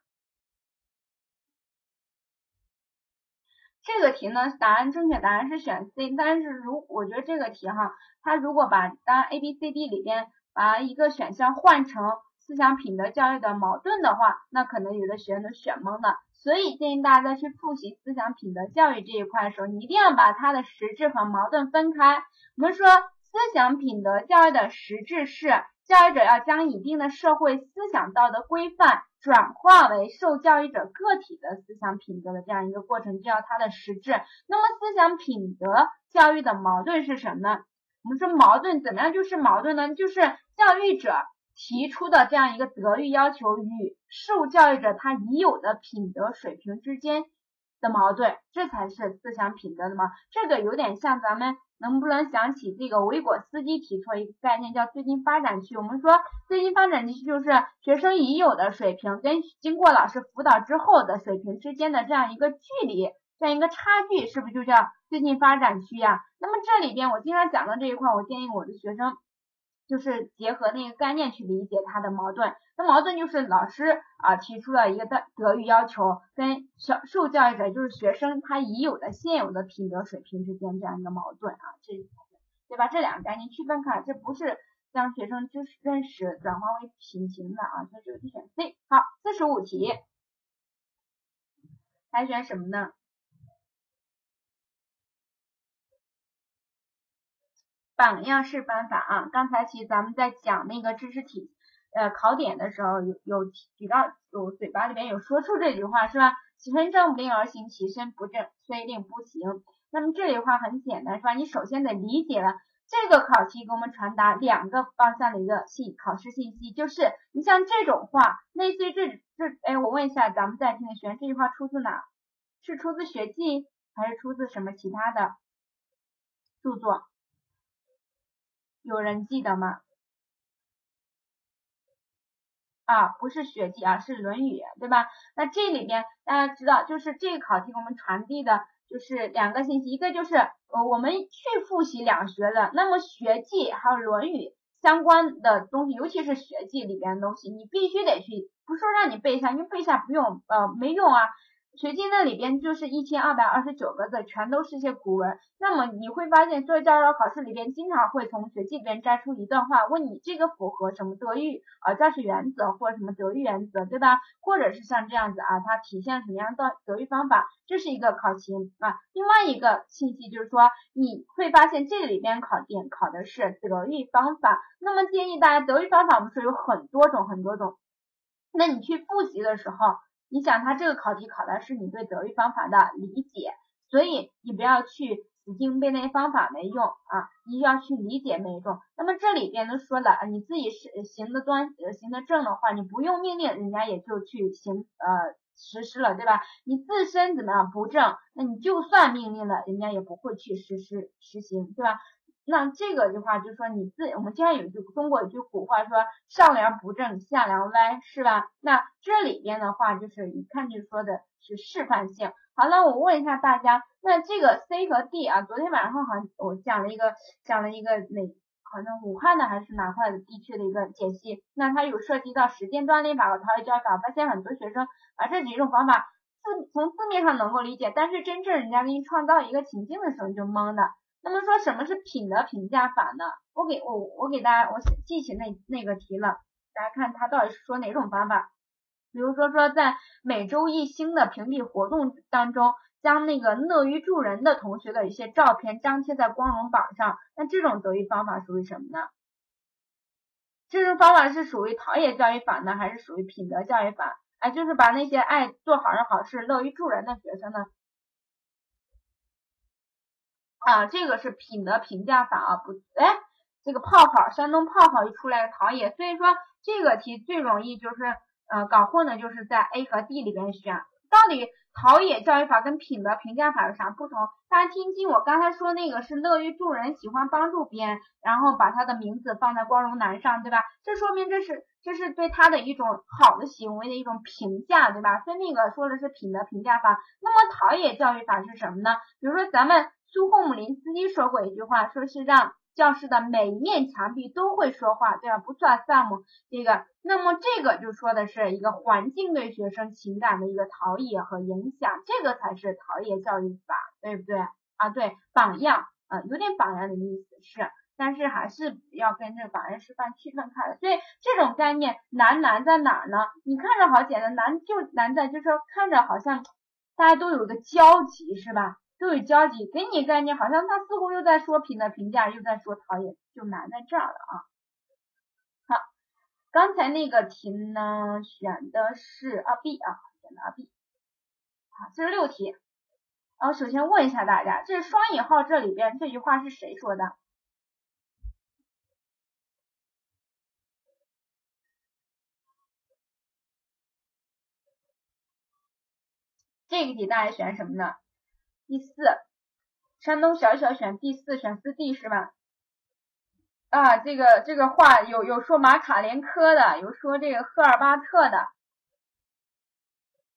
这个题呢，答案正确答案是选 C，但是如我觉得这个题哈，它如果把当然 A、B、C、D 里边把一个选项换成。思想品德教育的矛盾的话，那可能有的学员都选懵了。所以建议大家在去复习思想品德教育这一块的时候，你一定要把它的实质和矛盾分开。我们说思想品德教育的实质是教育者要将一定的社会思想道德规范转化为受教育者个体的思想品德的这样一个过程，这叫它的实质。那么思想品德教育的矛盾是什么呢？我们说矛盾怎么样就是矛盾呢？就是教育者。提出的这样一个德育要求与受教育者他已有的品德水平之间的矛盾，这才是思想品德的吗？这个有点像咱们能不能想起这个维果斯基提出一个概念叫最近发展区？我们说最近发展区就是学生已有的水平跟经过老师辅导之后的水平之间的这样一个距离，这样一个差距，是不是就叫最近发展区呀？那么这里边我经常讲到这一块，我建议我的学生。就是结合那个概念去理解它的矛盾，那矛盾就是老师啊提出了一个德德育要求，跟小受教育者就是学生他已有的现有的品德水平之间这样一个矛盾啊，这对吧？这两个概念区分开，这不是将学生知识认识转化为品行的啊，所以这个题选 C。好，四十五题，还选什么呢？榜样式方法啊。刚才其实咱们在讲那个知识体呃考点的时候，有有提到有嘴巴里边有说出这句话是吧？其身正不令而行，其身不正虽令不行。那么这句话很简单是吧？你首先得理解了。这个考题给我们传达两个方向的一个信考试信息，就是你像这种话，类似于这这，哎，我问一下咱们在听的学员，这句话出自哪？是出自《学记》还是出自什么其他的著作？有人记得吗？啊，不是《学记》啊，是《论语》，对吧？那这里边大家知道，就是这个考题给我们传递的。就是两个信息，一个就是呃我们去复习两学的，那么《学记》还有《论语》相关的东西，尤其是《学记》里边的东西，你必须得去，不是说让你背一下，因为背一下不用，呃没用啊。学记那里边就是一千二百二十九个字，全都是一些古文。那么你会发现，做教师考试里边经常会从学记里边摘出一段话，问你这个符合什么德育啊教学原则或者什么德育原则，对吧？或者是像这样子啊，它体现什么样的德育方法？这是一个考勤啊。另外一个信息就是说，你会发现这里边考点考的是德育方法。那么建议大家，德育方法我们说有很多种很多种，那你去复习的时候。你想，他这个考题考的是你对德育方法的理解，所以你不要去死记硬背那些方法没用啊，你要去理解每一种。那么这里边都说了，你自己是行得端行得正的话，你不用命令，人家也就去行呃实施了，对吧？你自身怎么样不正，那你就算命令了，人家也不会去实施实行，对吧？那这个的话，就是说你自我们经常有句中国有句古话说上梁不正下梁歪，是吧？那这里边的话，就是一看就说的是示范性。好了，我问一下大家，那这个 C 和 D 啊，昨天晚上好像我讲了一个讲了一个哪，好像武汉的还是哪块的地区的一个解析，那它有涉及到时间锻炼法和陶冶教法，发现很多学生把这几种方法字从字面上能够理解，但是真正人家给你创造一个情境的时候你就懵的。那么说什么是品德评价法呢？我给我我给大家我记起那那个题了，大家看他到底是说哪种方法？比如说说在每周一星的评比活动当中，将那个乐于助人的同学的一些照片张贴在光荣榜上，那这种德育方法属于什么呢？这种方法是属于陶冶教育法呢，还是属于品德教育法？哎，就是把那些爱做好人好事、乐于助人的学生呢？啊，这个是品德评价法啊，不，哎，这个泡泡，山东泡泡一出来陶冶，所以说这个题最容易就是呃搞混的，就是在 A 和 D 里边选。到底陶冶教育法跟品德评价法有啥不同？大家听清，我刚才说那个是乐于助人，喜欢帮助别人，然后把他的名字放在光荣栏上，对吧？这说明这是这是对他的一种好的行为的一种评价，对吧？所以那个说的是品德评价法。那么陶冶教育法是什么呢？比如说咱们。苏霍姆林斯基说过一句话，说是让教室的每一面墙壁都会说话，对吧？不算 some 这个，那么这个就说的是一个环境对学生情感的一个陶冶和影响，这个才是陶冶教育法，对不对？啊，对，榜样，啊，有点榜样的意思是，但是还是要跟这个榜样示范区分开的。所以这种概念难难在哪儿呢？你看着好简单，难就难在就是说看着好像大家都有个交集，是吧？都有交集，给你概念，好像他似乎又在说评的评价，又在说讨厌，就难在这儿了啊。好，刚才那个题呢，选的是二 B 啊，选的二 B。好，四十六题。然啊，首先问一下大家，这是双引号这里边这句话是谁说的？这个题大家选什么呢？第四，山东小小选第四，选四 D 是吧？啊，这个这个话有有说马卡连科的，有说这个赫尔巴特的。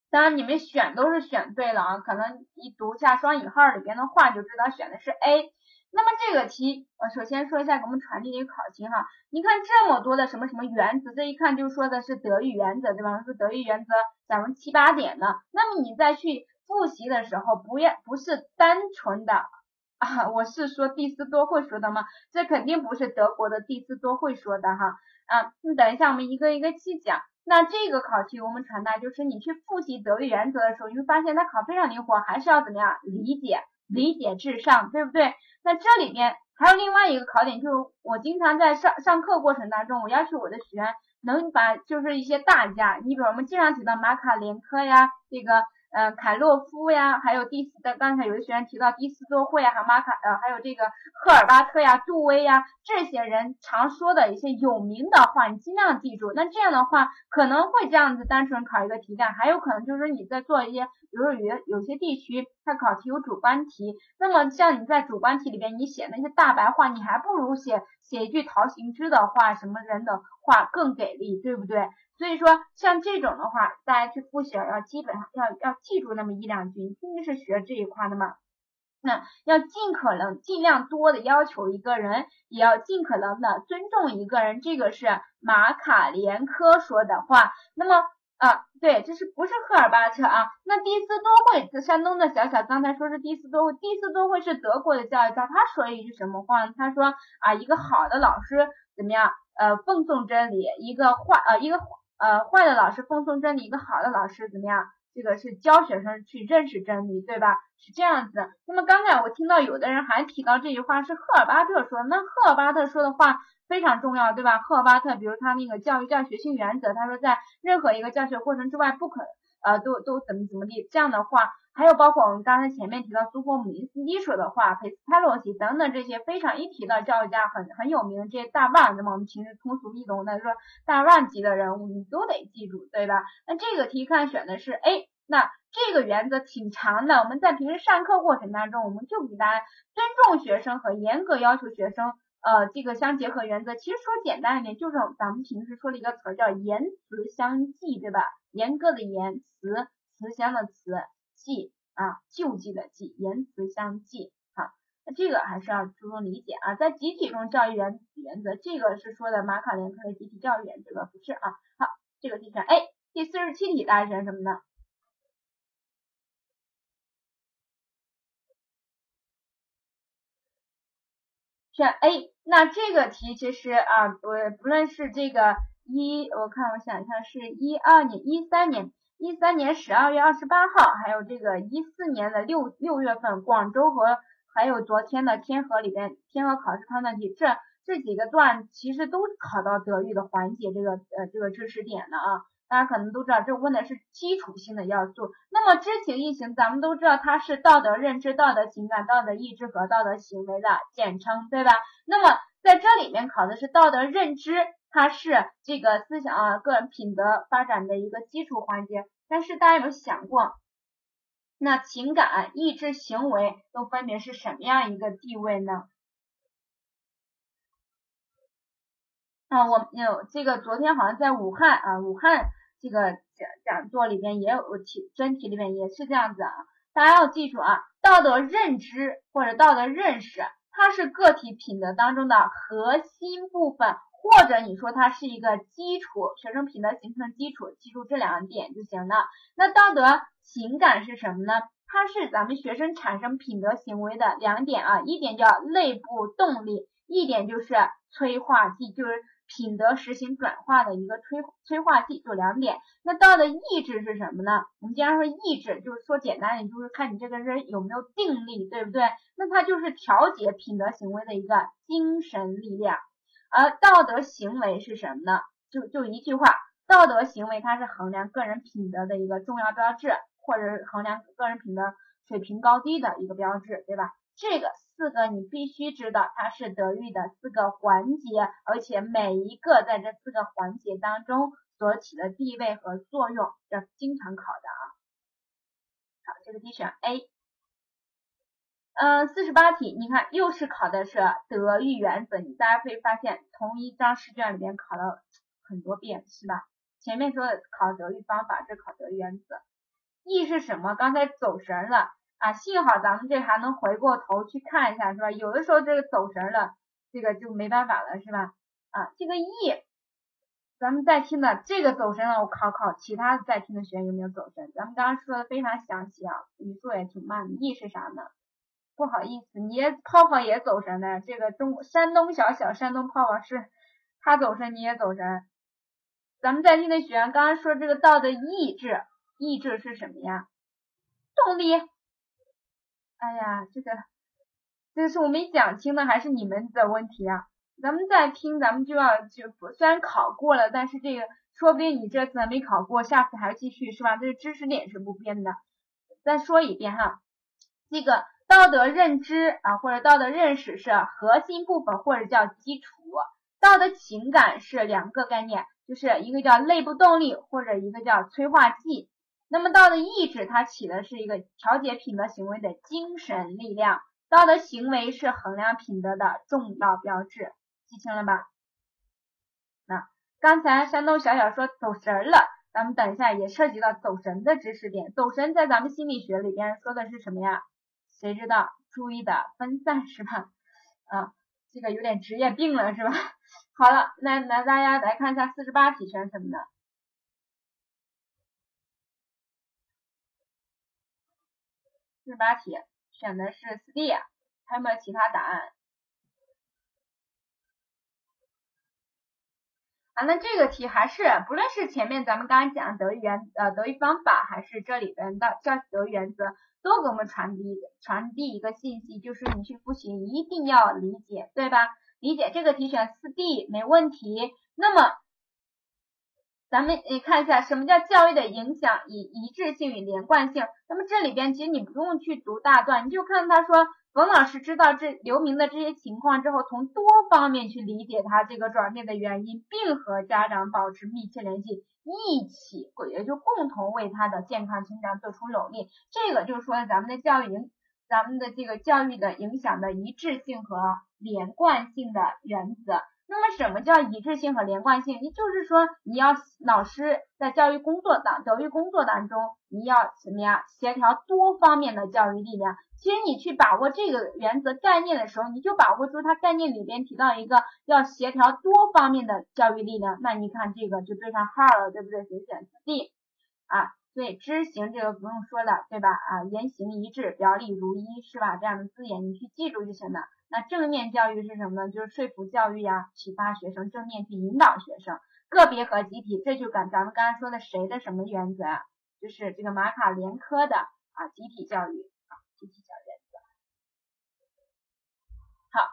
当然你们选都是选对了啊，可能一读下双引号里边的话就知道选的是 A。那么这个题，呃，首先说一下给我们传递一个考情哈，你看这么多的什么什么原则，这一看就说的是德育原则对吧？是德育原则，讲了七八点的，那么你再去。复习的时候不要不是单纯的啊，我是说蒂斯多会说的吗？这肯定不是德国的蒂斯多会说的哈啊，你等一下我们一个一个去讲。那这个考题我们传达就是你去复习德育原则的时候，你会发现它考非常灵活，还是要怎么样理解理解至上，对不对？那这里边还有另外一个考点，就是我经常在上上课过程当中，我要求我的学员能把就是一些大家，你比如我们经常提到马卡连科呀，这个。嗯，凯洛夫呀，还有第四的，刚才有的学员提到第四座会啊，还有马卡呃，还有这个赫尔巴特呀、杜威呀，这些人常说的一些有名的话，你尽量记住。那这样的话，可能会这样子单纯考一个题干，还有可能就是说你在做一些，比如说有有些地区它考题有主观题，那么像你在主观题里边你写那些大白话，你还不如写写一句陶行知的话，什么人的话更给力，对不对？所以说，像这种的话，大家去复习要基本上要要记住那么一两句，你毕竟是学这一块的嘛。那要尽可能尽量多的要求一个人，也要尽可能的尊重一个人，这个是马卡连科说的话。那么啊，对，这是不是赫尔巴特啊？那第斯多惠，山东的小小刚才说是第斯多惠，第斯多会是德国的教育家，他说了一句什么话？他说啊，一个好的老师怎么样？呃，奉送真理，一个坏呃一个。呃，坏的老师奉送真理，一个好的老师怎么样？这个是教学生去认识真理，对吧？是这样子。那么刚才我听到有的人还提到这句话是赫尔巴特说，那赫尔巴特说的话非常重要，对吧？赫尔巴特，比如他那个教育教学性原则，他说在任何一个教学过程之外不可呃都都怎么怎么地这样的话。还有包括我们刚才前面提到苏霍姆林斯基说的话，佩斯泰洛西等等这些非常一提到教育家很很有名的这些大腕，那么我们平时通俗易懂的说大腕级的人物，你都得记住，对吧？那这个题看选的是 A，那这个原则挺长的，我们在平时上课过程当中，我们就给大家尊重学生和严格要求学生，呃，这个相结合原则，其实说简单一点，就是咱们平时说的一个词叫言辞相继，对吧？严格的言辞，慈祥的慈。记啊，救济的济，言辞相继啊，那这个还是要注重理解啊。在集体中教育原原则，这个是说的马卡连科的集体教育原则，不是啊。好，这个题选 A。第四十七题大家选什么呢？选 A。那这个题其实啊，我不论是这个一，我看我想一下，是一二年、一三年。一三年十二月二十八号，还有这个一四年的六六月份，广州和还有昨天的天河里边，天河考试判断题，这这几个段其实都考到德育的环节这个呃这个知识点的啊，大家可能都知道，这问的是基础性的要素。那么知情意行，咱们都知道它是道德认知、道德情感、道德意志和道德行为的简称，对吧？那么在这里面考的是道德认知。它是这个思想啊，个人品德发展的一个基础环节。但是大家有没有想过，那情感、意志、行为都分别是什么样一个地位呢？啊，我有这个昨天好像在武汉啊，武汉这个讲讲座里边也有题，真题里面也是这样子啊。大家要记住啊，道德认知或者道德认识，它是个体品德当中的核心部分。或者你说它是一个基础，学生品德形成基础，记住这两点就行了。那道德情感是什么呢？它是咱们学生产生品德行为的两点啊，一点叫内部动力，一点就是催化剂，就是品德实行转化的一个催催化剂，就两点。那道德意志是什么呢？我们经常说意志，就是说简单点，就是看你这个人有没有定力，对不对？那它就是调节品德行为的一个精神力量。而道德行为是什么呢？就就一句话，道德行为它是衡量个人品德的一个重要标志，或者是衡量个人品德水平高低的一个标志，对吧？这个四个你必须知道，它是德育的四个环节，而且每一个在这四个环节当中所起的地位和作用，要经常考的啊。好，这个题选 A。嗯，四十八题，你看又是考的是德育原则，你大家可以发现同一张试卷里面考了很多遍，是吧？前面说的考德育方法，这考德育原则。E 是什么？刚才走神了啊，幸好咱们这还能回过头去看一下，是吧？有的时候这个走神了，这个就没办法了，是吧？啊，这个 E，咱们在听的这个走神了，我考考其他在听的学员有没有走神？咱们刚刚说的非常详细啊，语速也挺慢的。E 是啥呢？不好意思，你也泡泡也走神呢。这个中山东小小山东泡泡是，他走神你也走神。咱们在听的学员刚刚说这个道的意志，意志是什么呀？动力。哎呀，这个这个是我没讲清的，还是你们的问题啊？咱们再听，咱们就要就虽然考过了，但是这个说不定你这次没考过，下次还要继续，是吧？这个知识点是不变的。再说一遍哈，这个道德认知啊，或者道德认识是核心部分，或者叫基础。道德情感是两个概念，就是一个叫内部动力，或者一个叫催化剂。那么道德意志它起的是一个调节品德行为的精神力量。道德行为是衡量品德的重要标志，记清了吧？那刚才山东小小说走神了，咱们等一下也涉及到走神的知识点。走神在咱们心理学里边说的是什么呀？谁知道？注意的分散是吧？啊，这个有点职业病了是吧？[laughs] 好了，那那大家来看一下四十八题选什么呢？四十八题。选的是四 D，还有没有其他答案？啊，那这个题还是不论是前面咱们刚刚讲德育原呃德育方法，还是这里边的教德育原则，都给我们传递传递一个信息，就是你去复习一定要理解，对吧？理解这个题选四 D 没问题。那么咱们你看一下，什么叫教育的影响以一致性与连贯性？那么这里边其实你不用去读大段，你就看他说，冯老师知道这刘明的这些情况之后，从多方面去理解他这个转变的原因，并和家长保持密切联系，一起也就共同为他的健康成长做出努力。这个就是说咱们的教育影，咱们的这个教育的影响的一致性和连贯性的原则。那么什么叫一致性和连贯性？也就是说，你要老师在教育工作当教育工作当中，你要什么呀？协调多方面的教育力量。其实你去把握这个原则概念的时候，你就把握住它概念里边提到一个要协调多方面的教育力量。那你看这个就对上号了，对不对？所以选 D 啊。对，知行这个不用说了，对吧？啊，言行一致，表里如一，是吧？这样的字眼你去记住就行了。那正面教育是什么呢？就是说服教育呀，启发学生，正面去引导学生。个别和集体，这就跟咱们刚才说的谁的什么原则？就是这个马卡连科的啊，集体教育啊，集体教育。好，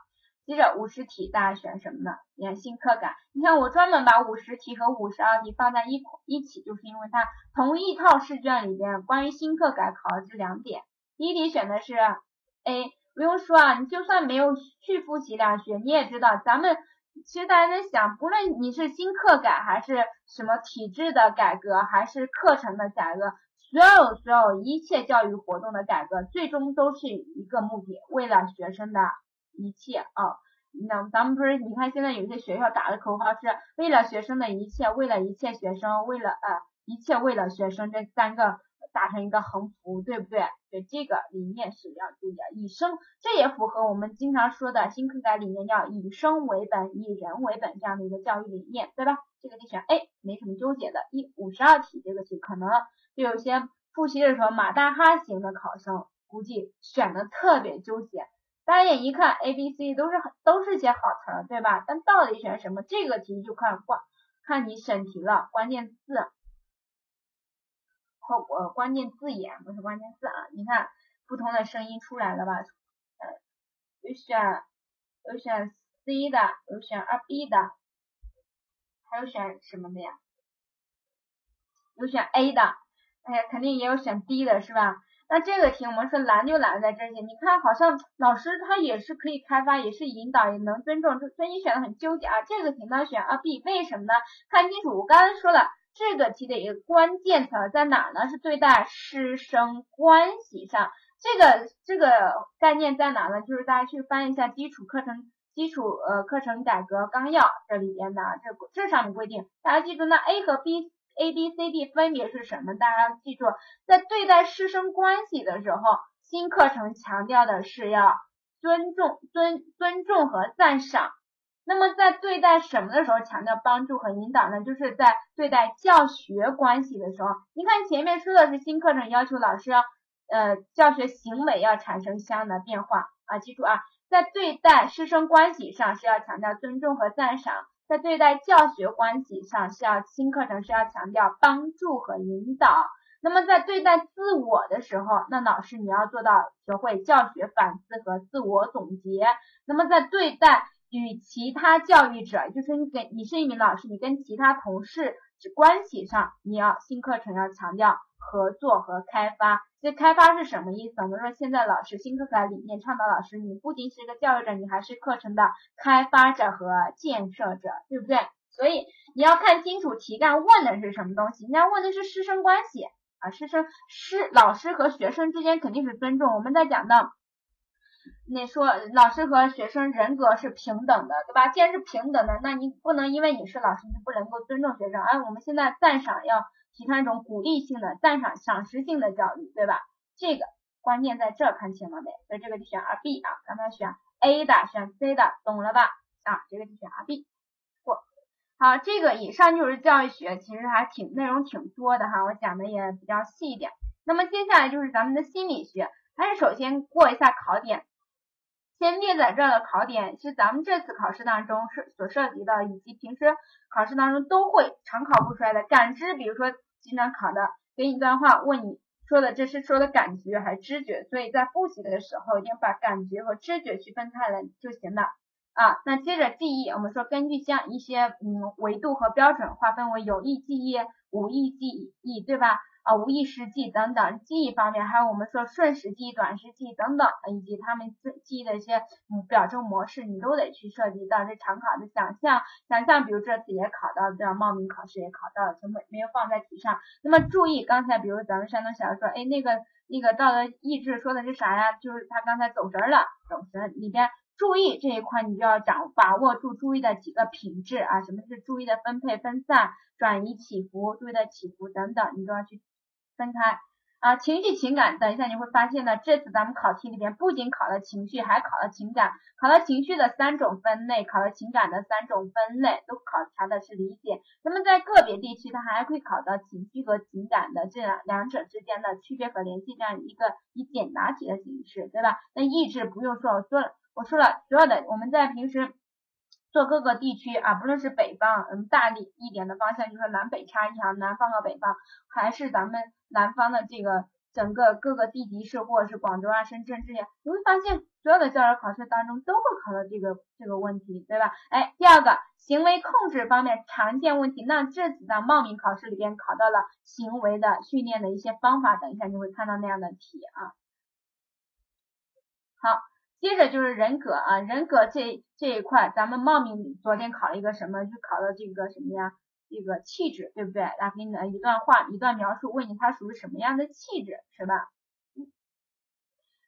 接着五十题，大家选什么呢？你看新课感。你看我专门把五十题和五十二题放在一一起，就是因为它同一套试卷里边关于新课改考的这两点。第一题选的是 A。不用说啊，你就算没有去复习两学，你也知道，咱们其实大家在想，不论你是新课改还是什么体制的改革，还是课程的改革，所有所有一切教育活动的改革，最终都是一个目的，为了学生的一切啊。那咱们不是，你看现在有些学校打的口号是为了学生的一切，为了一切学生，为了呃一切为了学生这三个。打成一个横幅，对不对？对这个理念是要注意的，以生，这也符合我们经常说的新课改理念，叫以生为本，以人为本这样的一个教育理念，对吧？这个题选 A，没什么纠结的。一五十二题这个题可能就有些复习的时候马大哈型的考生估计选的特别纠结，大家也一看 A、B、C 都是很都是些好词儿，对吧？但到底选什么？这个题就看关看你审题了，关键字。后呃关键字眼不是关键字啊，你看不同的声音出来了吧？呃，有选有选 C 的，有选二 B 的，还有选什么的呀？有选 A 的，哎呀，肯定也有选 D 的是吧？那这个题我们说难就难在这些，你看好像老师他也是可以开发，也是引导，也能尊重，所以你选的很纠结啊。这个题呢选二 B，为什么呢？看清楚，我刚才说了。这个题的一个关键词在哪呢？是对待师生关系上。这个这个概念在哪呢？就是大家去翻一下基础课程基础呃课程改革纲要这里边的这这上面规定，大家记住那 A 和 B A B C D 分别是什么？大家记住，在对待师生关系的时候，新课程强调的是要尊重尊尊重和赞赏。那么在对待什么的时候强调帮助和引导呢？就是在对待教学关系的时候。你看前面说的是新课程要求老师呃教学行为要产生相应的变化啊，记住啊，在对待师生关系上是要强调尊重和赞赏，在对待教学关系上是要新课程是要强调帮助和引导。那么在对待自我的时候，那老师你要做到学会教学反思和自我总结。那么在对待与其他教育者，就是你跟你是一名老师，你跟其他同事关系上，你要新课程要强调合作和开发。这开发是什么意思？我们说现在老师新课程理念倡导老师，你不仅是一个教育者，你还是课程的开发者和建设者，对不对？所以你要看清楚题干问的是什么东西，人家问的是师生关系啊，师生师老师和学生之间肯定是尊重。我们在讲到那说老师和学生人格是平等的，对吧？既然是平等的，那你不能因为你是老师，你就不能够尊重学生。哎，我们现在赞赏要提倡一种鼓励性的赞赏赏识性的教育，对吧？这个关键在这，看清了没？所以这个就选二 B 啊，刚才选 A 的，选 C 的，懂了吧？啊，这个就选二 B 过。好，这个以上就是教育学，其实还挺内容挺多的哈，我讲的也比较细一点。那么接下来就是咱们的心理学，还是首先过一下考点，先列在这儿的考点是咱们这次考试当中涉所涉及的，以及平时考试当中都会常考不出来的感知，比如说经常考的，给你一段话，问你说的这是说的感觉还是知觉，所以在复习的时候一定把感觉和知觉区分开来就行了。啊，那接着记忆，我们说根据像一些嗯维度和标准划分为有意记忆、无意记忆，对吧？啊，无意识记等等记忆方面，还有我们说瞬时记忆、短时记忆等等，以及他们记忆的一些嗯表征模式，你都得去涉及到这常考的想象，想象，比如这次也考到，这样冒名考试也考到了，全部没有放在题上。那么注意，刚才比如咱们山东小孩说，哎，那个那个道德意志说的是啥呀？就是他刚才走神了，走神里边。注意这一块，你就要掌把握住注意的几个品质啊，什么是注意的分配、分散、转移、起伏、注意的起伏等等，你都要去分开啊。情绪、情感，等一下你会发现呢，这次咱们考题里边不仅考了情绪，还考了情感，考了情绪的三种分类，考了情感的三种分类，都考察的是理解。那么在个别地区，它还会考到情绪和情感的这两两者之间的区别和联系，这样一个以简答题的形式，对吧？那意志不用说，我说了。我说了，所有的我们在平时做各个地区啊，不论是北方，嗯，大力一点的方向，就是说南北差异啊，南方和北方，还是咱们南方的这个整个各个地级市或者是广州啊、深圳这些，你会发现所有的教师考试当中都会考到这个这个问题，对吧？哎，第二个行为控制方面常见问题，那这次的冒名考试里边考到了行为的训练的一些方法，等一下你会看到那样的题啊。好。接着就是人格啊，人格这这一块，咱们冒名昨天考了一个什么？就考了这个什么呀？这个气质，对不对？来给你来一段话，一段描述，问你他属于什么样的气质，是吧？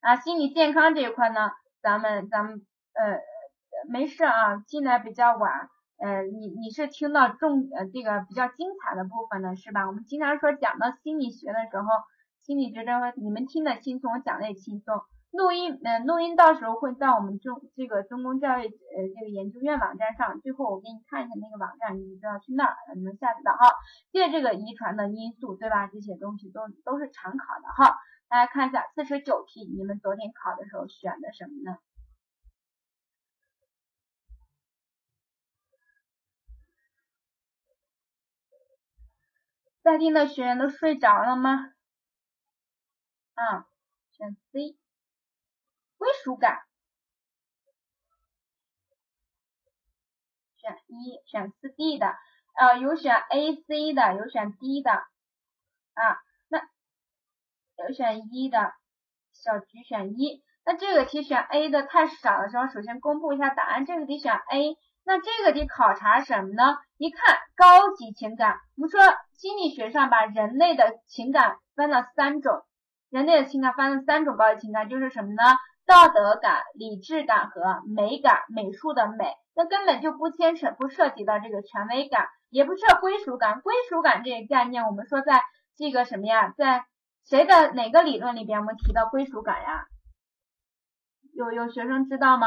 啊，心理健康这一块呢，咱们咱们呃没事啊，进来比较晚，呃，你你是听到重呃这个比较精彩的部分的是吧？我们经常说讲到心理学的时候，心理学这块你们听得轻松，我讲的也轻松。录音，嗯，录音到时候会在我们中这个中公教育呃这个研究院网站上。最后我给你看一下那个网站，你知道去那儿你能下载到哈。借这个遗传的因素，对吧？这些东西都都是常考的哈。大家看一下四十九题，你们昨天考的时候选的什么呢？在听的学员都睡着了吗？啊，选 C。归属感，选一，选四 D 的，呃，有选 A、C 的，有选 D 的，啊，那有选一的，小菊选一，那这个题选 A 的太少的时候，首先公布一下答案，这个题选 A，那这个题考察什么呢？一看高级情感，我们说心理学上把人类的情感分了三种，人类的情感分了三种高级情感，就是什么呢？道德感、理智感和美感，美术的美，那根本就不牵扯、不涉及到这个权威感，也不涉归属感。归属感这个概念，我们说在这个什么呀，在谁的哪个理论里边，我们提到归属感呀？有有学生知道吗？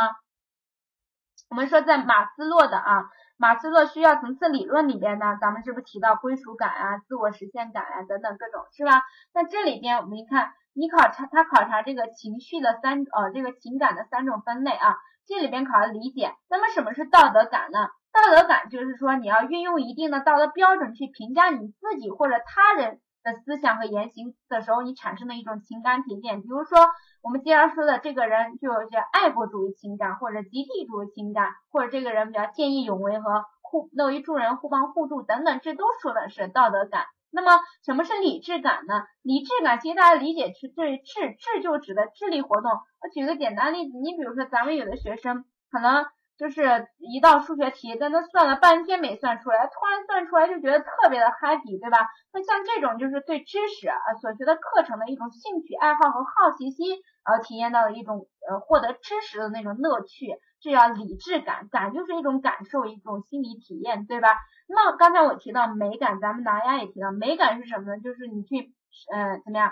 我们说在马斯洛的啊，马斯洛需要层次理论里边呢，咱们是不是提到归属感啊、自我实现感啊等等各种，是吧？那这里边我们一看。你考察他考察这个情绪的三呃这个情感的三种分类啊，这里边考的理解。那么什么是道德感呢？道德感就是说你要运用一定的道德标准去评价你自己或者他人的思想和言行的时候，你产生的一种情感体验。比如说，我们经常说的这个人就有些爱国主义情感，或者集体主义情感，或者这个人比较见义勇为和互乐于助人、互帮互助等等，这都说的是道德感。那么什么是理智感呢？理智感其实大家理解是对智，智就指的智力活动。我举个简单例子，你比如说咱们有的学生可能就是一道数学题在那算了半天没算出来，突然算出来就觉得特别的 happy，对吧？那像这种就是对知识啊所学的课程的一种兴趣爱好和好奇心，呃体验到的一种呃获得知识的那种乐趣，这叫理智感。感就是一种感受，一种心理体验，对吧？那刚才我提到美感，咱们大家也提到美感是什么呢？就是你去，呃，怎么样，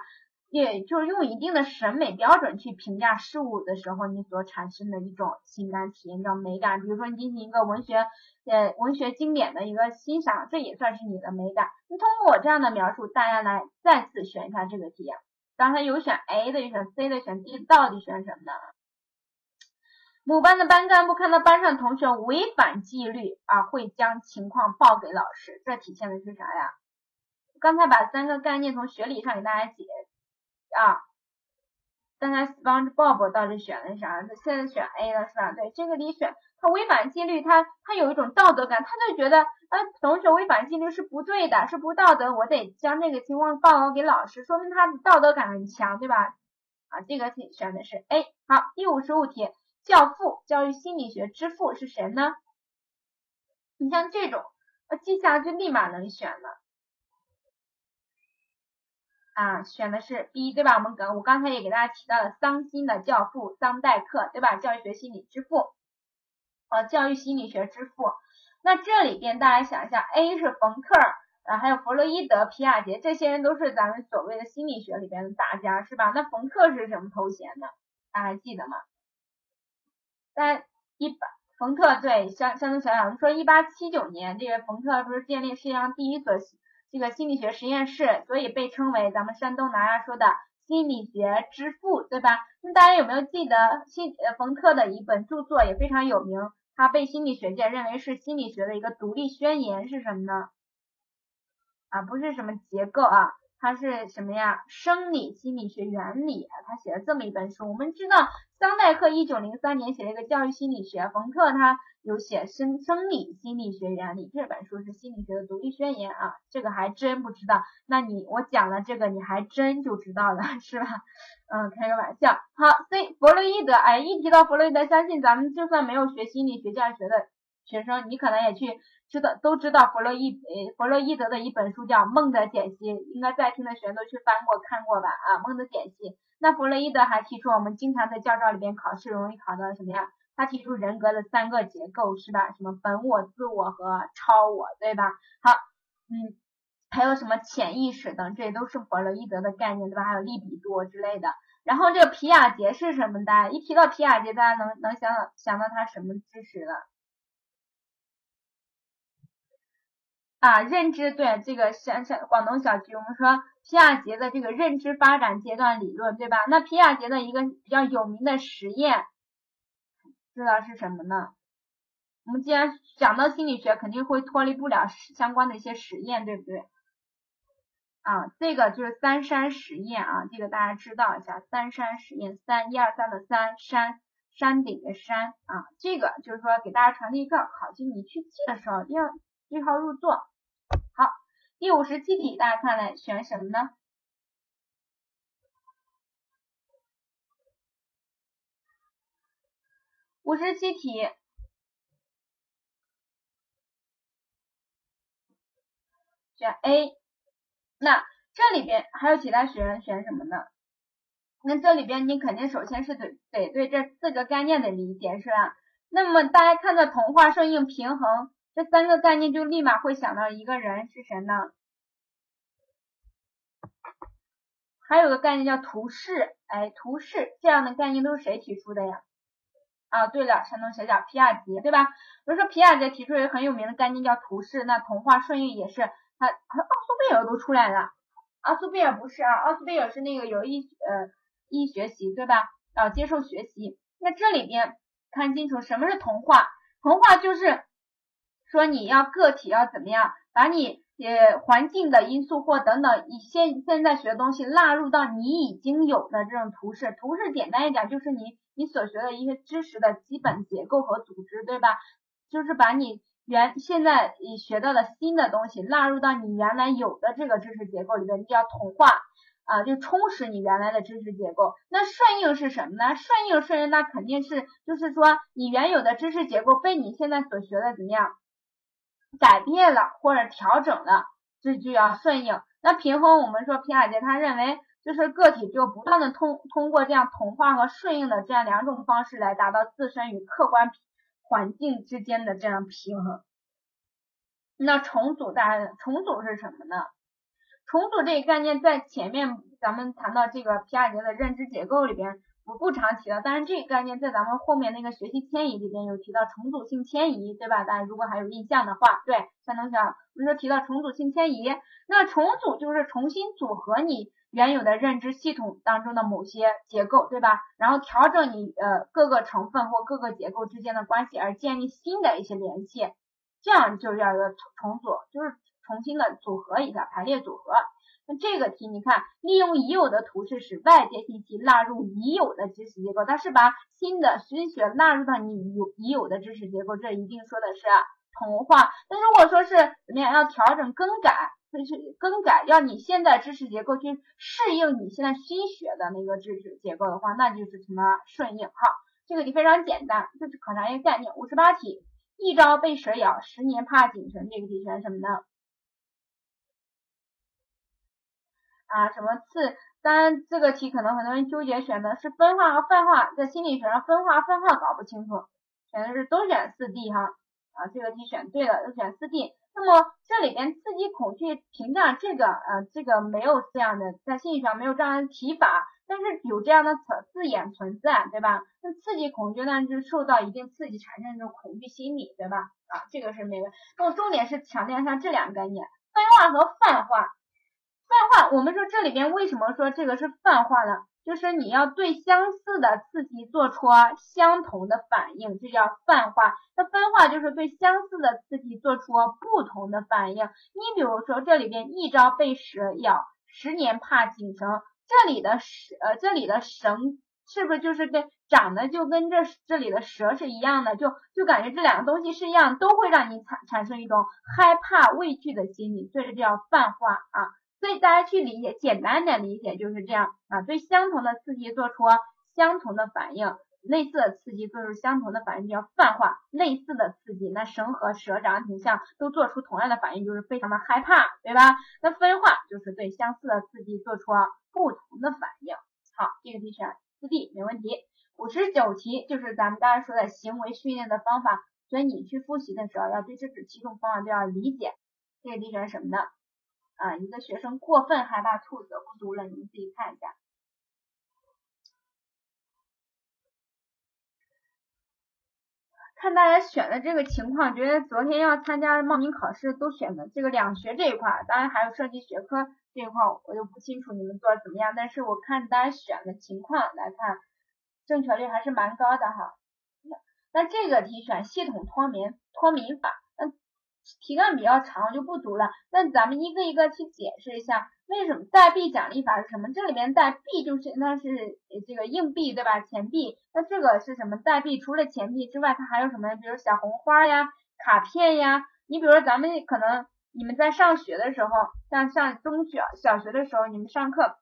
也就是用一定的审美标准去评价事物的时候，你所产生的一种情感体验叫美感。比如说你进行一个文学，呃，文学经典的一个欣赏，这也算是你的美感。你通过我这样的描述，大家来再次选一下这个题。刚才有选 A 的，有选 C 的，选 D，到底选什么呢？某班的班干部看到班上同学违反纪律啊，会将情况报给老师。这体现的是啥呀？刚才把三个概念从学理上给大家解啊。刚才 SpongeBob 到底选的啥？他现在选 A 了是吧？对，这个你选他违反纪律，他他有一种道德感，他就觉得啊，同学违反纪律是不对的，是不道德，我得将这个情况报告给老师，说明他的道德感很强，对吧？啊，这个题选的是 A。好，第五十五题。教父，教育心理学之父是谁呢？你像这种，我记下来就立马能选了。啊，选的是 B 对吧？我们刚我刚才也给大家提到了桑心的教父桑代克对吧？教育学心理之父，呃，教育心理学之父。那这里边大家想一下，A 是冯特，啊，还有弗洛伊德、皮亚杰，这些人都是咱们所谓的心理学里边的大家是吧？那冯特是什么头衔呢？大家还记得吗？在一八，冯特对相相对想想，说一八七九年，这个冯特不是建立世界上第一所这个心理学实验室，所以被称为咱们山东拿亚说的心理学之父，对吧？那大家有没有记得心呃冯特的一本著作也非常有名，他被心理学界认为是心理学的一个独立宣言是什么呢？啊，不是什么结构啊。他是什么呀？生理心理学原理，他写了这么一本书。我们知道，桑代克一九零三年写了一个教育心理学，冯特他有写生生理心理学原理，这本书是心理学的独立宣言啊。这个还真不知道，那你我讲了这个，你还真就知道了，是吧？嗯，开个玩笑。好，C 弗洛伊德，哎，一提到弗洛伊德，相信咱们就算没有学心理学教育学的学生，你可能也去。知道都知道弗洛伊呃弗洛伊德的一本书叫《梦的解析》，应该在听的学员都去翻过看过吧啊，《梦的解析》。那弗洛伊德还提出我们经常在教招里边考试容易考到什么呀？他提出人格的三个结构是吧？什么本我、自我和超我，对吧？好，嗯，还有什么潜意识等，这些都是弗洛伊德的概念，对吧？还有利比多之类的。然后这个皮亚杰是什么的？一提到皮亚杰，大家能能想想到他什么知识了？啊，认知对这个像像广东小区，我们说皮亚杰的这个认知发展阶段理论，对吧？那皮亚杰的一个比较有名的实验，知道是什么呢？我们既然讲到心理学，肯定会脱离不了相关的一些实验，对不对？啊，这个就是三山实验啊，这个大家知道一下，三山实验，三一二三的三山，山顶的山啊，这个就是说给大家传递一个考题，你去记的时候一定要对号入座。第五十七题，大家看来选什么呢？五十七题选 A。那这里边还有其他学员选什么呢？那这里边你肯定首先是得得对这四个概念的理解是吧？那么大家看到同化、顺应、平衡。这三个概念就立马会想到一个人是谁呢？还有个概念叫图示，哎，图示这样的概念都是谁提出的呀？啊，对了，山东小脚皮亚杰，对吧？比如说皮亚杰提出一个很有名的概念叫图示，那童话顺应也是他，他奥苏贝尔都出来了，奥苏贝尔不是啊，奥苏贝尔是那个有意呃意学习，对吧？啊，接受学习。那这里边看清楚什么是童话，童话就是。说你要个体要怎么样，把你呃环境的因素或等等，你现现在学的东西纳入到你已经有的这种图示。图示简单一点，就是你你所学的一些知识的基本结构和组织，对吧？就是把你原现在你学到的新的东西纳入到你原来有的这个知识结构里面，叫同化啊，就充实你原来的知识结构。那顺应是什么呢？顺应顺应，那肯定是就是说你原有的知识结构被你现在所学的怎么样？改变了或者调整了，这就要顺应。那平衡，我们说皮亚杰他认为，就是个体就不断的通通过这样同化和顺应的这样两种方式来达到自身与客观环境之间的这样平衡。那重组大家重组是什么呢？重组这一概念在前面咱们谈到这个皮亚杰的认知结构里边。我不常提到，但是这个概念在咱们后面那个学习迁移里边有提到重组性迁移，对吧？大家如果还有印象的话，对，山东学，我们说提到重组性迁移，那重组就是重新组合你原有的认知系统当中的某些结构，对吧？然后调整你呃各个成分或各个结构之间的关系，而建立新的一些联系，这样就叫一个重重组，就是重新的组合一下，排列组合。那这个题，你看，利用已有的图示使外界信息纳入已有的知识结构，它是把新的新学纳入到你有已有的知识结构，这一定说的是同化。那如果说是怎么样，要调整更改，就是更改，要你现在知识结构去适应你现在新学的那个知识结构的话，那就是什么顺应。好，这个题非常简单，就是考察一个概念。五十八题，一朝被蛇咬，十年怕井绳。这个题选什么呢？啊，什么次？当然，这个题可能很多人纠结，选的是分化和泛化，在心理学上分化泛化搞不清楚，选的是都选四 D 哈。啊，这个题选对了，都选四 D。那么这里边刺激恐惧屏障这个，呃，这个没有这样的，在心理学上没有这样的提法，但是有这样的词字眼存在，对吧？那刺激恐惧呢，就受到一定刺激产生这种恐惧心理，对吧？啊，这个是没问。那么重点是强调一下这两个概念，分化和泛化。泛化，我们说这里边为什么说这个是泛化呢？就是你要对相似的刺激做出相同的反应，这叫泛化。那分化就是对相似的刺激做出不同的反应。你比如说这里边一朝被蛇咬，十年怕井绳，这里的蛇，呃，这里的绳是不是就是跟长得就跟这这里的蛇是一样的？就就感觉这两个东西是一样，都会让你产产生一种害怕畏惧的心理，所以这叫泛化啊。所以大家去理解，简单点理解就是这样啊，对相同的刺激做出相同的反应，类似的刺激做出相同的反应叫泛化。类似的刺激，那绳和蛇长得挺像，都做出同样的反应，就是非常的害怕，对吧？那分化就是对相似的刺激做出不同的反应。好，这个题选四 D 没问题。五十九题就是咱们刚才说的行为训练的方法，所以你去复习的时候要对这几种方法都要理解。这个题选什么呢？啊，一个学生过分害怕兔子，不读了，你们自己看一下。看大家选的这个情况，觉得昨天要参加报名考试都选的这个两学这一块，当然还有设计学科这一块，我就不清楚你们做的怎么样。但是我看大家选的情况来看，正确率还是蛮高的哈。那这个题选系统脱敏脱敏法。题干比较长，就不读了。那咱们一个一个去解释一下，为什么代币奖励法是什么？这里面代币就是那是这个硬币对吧？钱币。那这个是什么代币？除了钱币之外，它还有什么？比如小红花呀、卡片呀。你比如说咱们可能你们在上学的时候，像上中学、小学的时候，你们上课。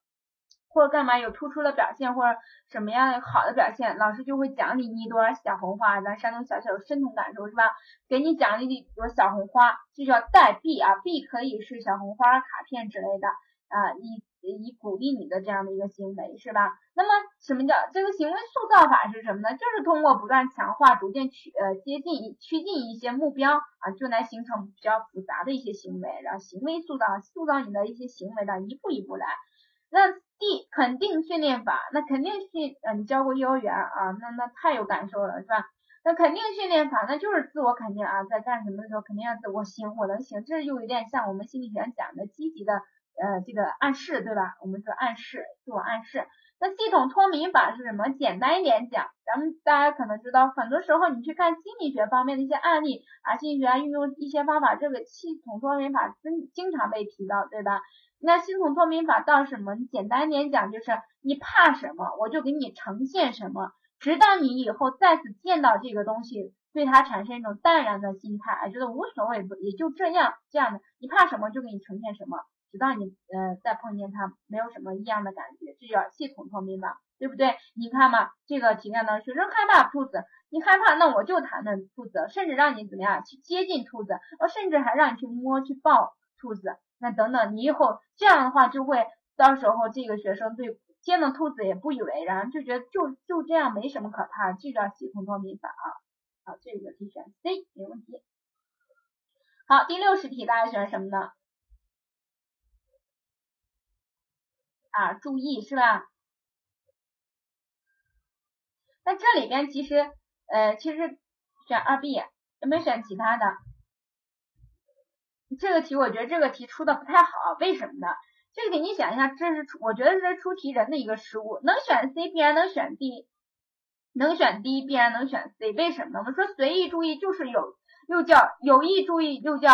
或者干嘛有突出的表现，或者什么样好的表现，老师就会奖励你一朵小红花。咱山东小小有深同感受是吧？给你奖励一朵小红花，这叫代币啊，币可以是小红花、卡片之类的啊，以以鼓励你的这样的一个行为是吧？那么什么叫这个行为塑造法是什么呢？就是通过不断强化，逐渐趋呃接近趋近一些目标啊，就来形成比较复杂的一些行为，然后行为塑造塑造你的一些行为的一步一步来。那 D 肯定训练法，那肯定训，呃，你教过幼儿园啊，那那太有感受了，是吧？那肯定训练法，那就是自我肯定啊，在干什么的时候肯定要自我行，我能行，这又有点像我们心理学讲的积极的，呃，这个暗示，对吧？我们说暗示，自我暗示。那系统脱敏法是什么？简单一点讲，咱们大家可能知道，很多时候你去看心理学方面的一些案例啊，心理学运用一些方法，这个系统脱敏法经经常被提到，对吧？那系统脱敏法到什么？简单点讲，就是你怕什么，我就给你呈现什么，直到你以后再次见到这个东西，对它产生一种淡然的心态，觉得无所谓，不也就这样这样的，你怕什么就给你呈现什么。直到你呃再碰见它，没有什么异样的感觉，这叫系统脱敏法，对不对？你看嘛，这个题干呢，学生害怕兔子，你害怕，那我就谈论兔子，甚至让你怎么样去接近兔子，我甚至还让你去摸去抱兔子，那等等，你以后这样的话就会到时候这个学生对见到兔子也不以为然，就觉得就就这样没什么可怕，这叫系统脱敏法啊。好，这个题选 C 没问题。好，第六十题大家选什么呢？啊，注意是吧？那这里边其实，呃，其实选二 B，有没有选其他的？这个题我觉得这个题出的不太好，为什么呢？这个题你想一下，这是出，我觉得是出题人的一个失误，能选 C 必然能选 D，能选 D 必然能选 C，为什么呢？我们说随意注意就是有，又叫有意注意，又叫。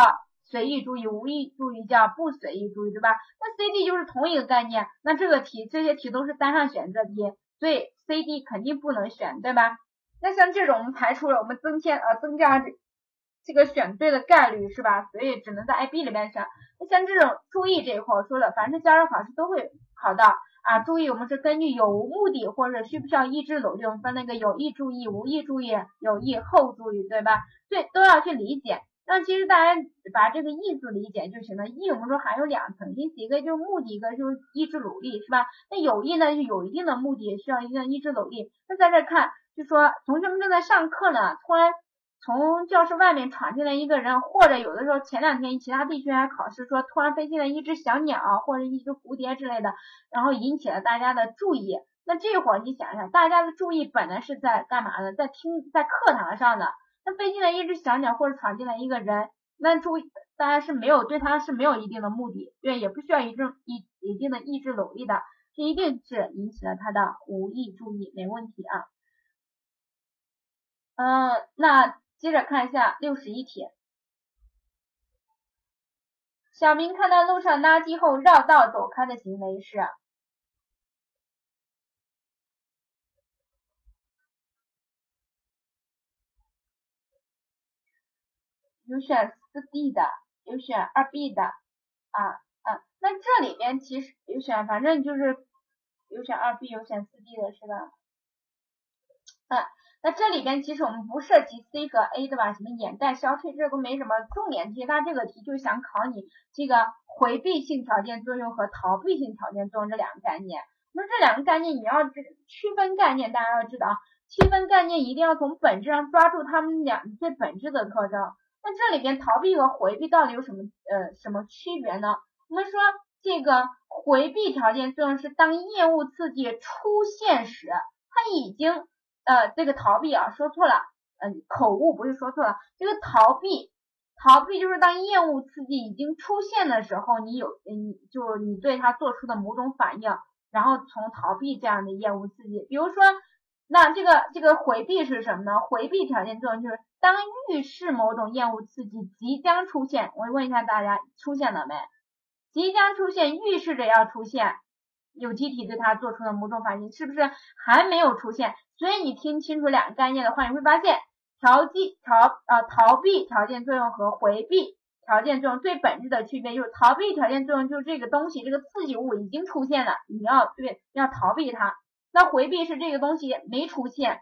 随意注意，无意注意叫不随意注意，对吧？那 C D 就是同一个概念，那这个题这些题都是单项选择题，所以 C D 肯定不能选，对吧？那像这种我们排除了，我们增添呃增加这个选对的概率是吧？所以只能在 I B 里面选。那像这种注意这一块，我说了，凡是加州考试都会考到啊。注意，我们是根据有无目的或者需不需要意志努力，分那个有意注意、无意注意、有意后注意，对吧？对，都要去理解。那其实大家把这个意字理解就行了。意我们说还有两层，一个就是目的，一个就是意志努力，是吧？那有意呢，就有一定的目的，需要一定的意志努力。那在这看，就说同学们正在上课呢，突然从教室外面闯进来一个人，或者有的时候前两天其他地区还考试说突然飞进来一只小鸟或者一只蝴蝶之类的，然后引起了大家的注意。那这会儿你想一下，大家的注意本来是在干嘛呢？在听，在课堂上的。那飞进来一只小鸟或者闯进来一个人，那注意，大家是没有对他是没有一定的目的，对，也不需要一定一一定的意志努力的，这一定是引起了他的无意注意，没问题啊。嗯，那接着看一下六十一题，小明看到路上垃圾后绕道走开的行为是？有选四 D 的，有选二 B 的，啊啊，那这里边其实有选，反正就是有选二 B，有选四 D 的是吧？啊，那这里边其实我们不涉及 C 和 A 对吧？什么眼袋、消退，这都没什么重点题。它这个题就想考你这个回避性条件作用和逃避性条件作用这两个概念。那这两个概念你要区分概念，大家要知道啊，区分概念一定要从本质上抓住它们两最本质的特征。那这里边逃避和回避到底有什么呃什么区别呢？我们说这个回避条件作用是当厌恶刺激出现时，它已经呃这个逃避啊说错了，嗯口误不是说错了，这个逃避逃避就是当厌恶刺激已经出现的时候，你有嗯就你对它做出的某种反应，然后从逃避这样的厌恶刺激，比如说。那这个这个回避是什么呢？回避条件作用就是当预示某种厌恶刺激即将出现，我问一下大家出现了没？即将出现，预示着要出现，有机体对它做出的某种反应，是不是还没有出现？所以你听清楚两个概念的话，你会发现调剂逃啊逃避条件作用和回避条件作用最本质的区别就是逃避条件作用就是这个东西这个刺激物已经出现了，你要对要逃避它。那回避是这个东西没出现，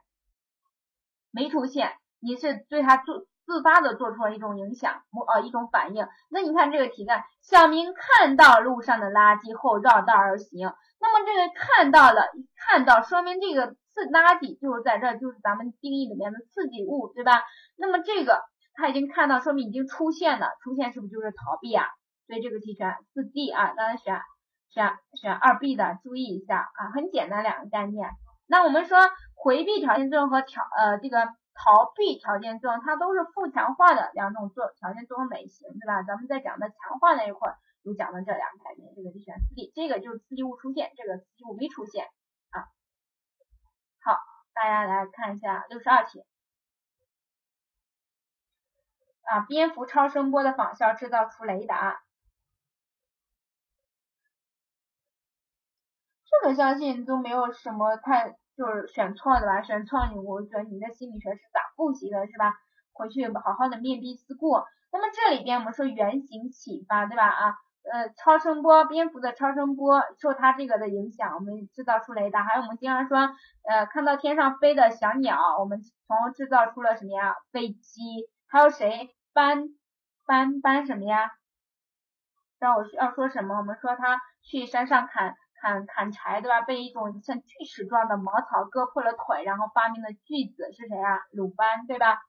没出现，你是对它做自发的做出了一种影响，呃一种反应。那你看这个题干，小明看到路上的垃圾后绕道而行。那么这个看到了，看到说明这个刺垃圾就是在这，就是咱们定义里面的刺激物，对吧？那么这个他已经看到，说明已经出现了，出现是不是就是逃避啊？所以这个题选四 D 啊，刚才选。选选二 B 的，注意一下啊，很简单两个概念。那我们说回避条件作用和条呃这个逃避条件作用，它都是负强化的两种作条件作用类型，对吧？咱们在讲的强化那一块儿有讲的这两个概念，这个就选四 D，这个就是刺激物出现，这个刺激物没出现啊好，大家来看一下六十二题。啊，蝙蝠超声波的仿效制造出雷达，这个相信都没有什么太就是选错的吧？选错你，我觉得你的心理学是咋复习的，是吧？回去好好的面壁思过。那么这里边我们说原型启发，对吧？啊，呃，超声波，蝙蝠的超声波受它这个的影响，我们制造出雷达。还有我们经常说，呃，看到天上飞的小鸟，我们从制造出了什么呀？飞机。还有谁？搬搬搬什么呀？让我要说什么？我们说他去山上砍砍砍柴，对吧？被一种像锯齿状的茅草割破了腿，然后发明的锯子是谁啊？鲁班，对吧？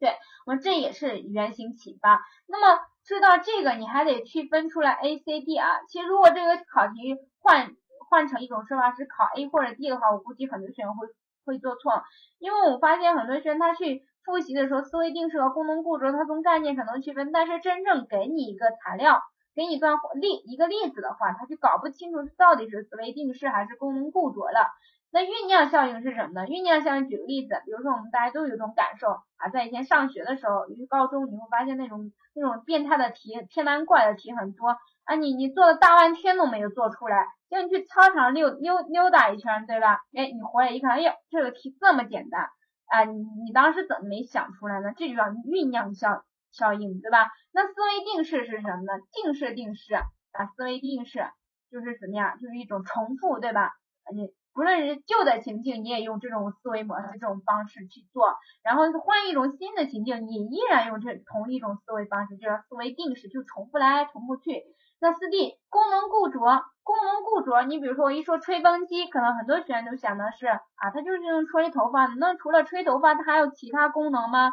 对，我们这也是原型启发。那么知道这个，你还得区分出来 A、C、D 啊。其实如果这个考题换换成一种说法是考 A 或者 D 的话，我估计很多学员会会做错，因为我发现很多学员他去。复习的时候，思维定式和功能固着，它从概念上能区分，但是真正给你一个材料，给你一段例一个例子的话，他就搞不清楚到底是思维定式还是功能固着了。那酝酿效应是什么呢？酝酿效应，举个例子，比如说我们大家都有种感受啊，在以前上学的时候，尤其高中，你会发现那种那种变态的题、偏难怪的题很多啊，你你做了大半天都没有做出来，就你去操场溜溜溜达一圈，对吧？哎，你回来一看，哎呦，这个题这么简单。啊，你你当时怎么没想出来呢？这就叫酝酿效效应，对吧？那思维定式是什么呢？定式定式啊，思维定式就是什么呀？就是一种重复，对吧？你不论是旧的情境，你也用这种思维模式这种方式去做，然后换一种新的情境，你依然用这同一种思维方式，就是思维定式，就重复来重复去。那四 D 功能固着，功能固着，你比如说我一说吹风机，可能很多学员都想的是啊，它就是用吹头发的。那除了吹头发，它还有其他功能吗？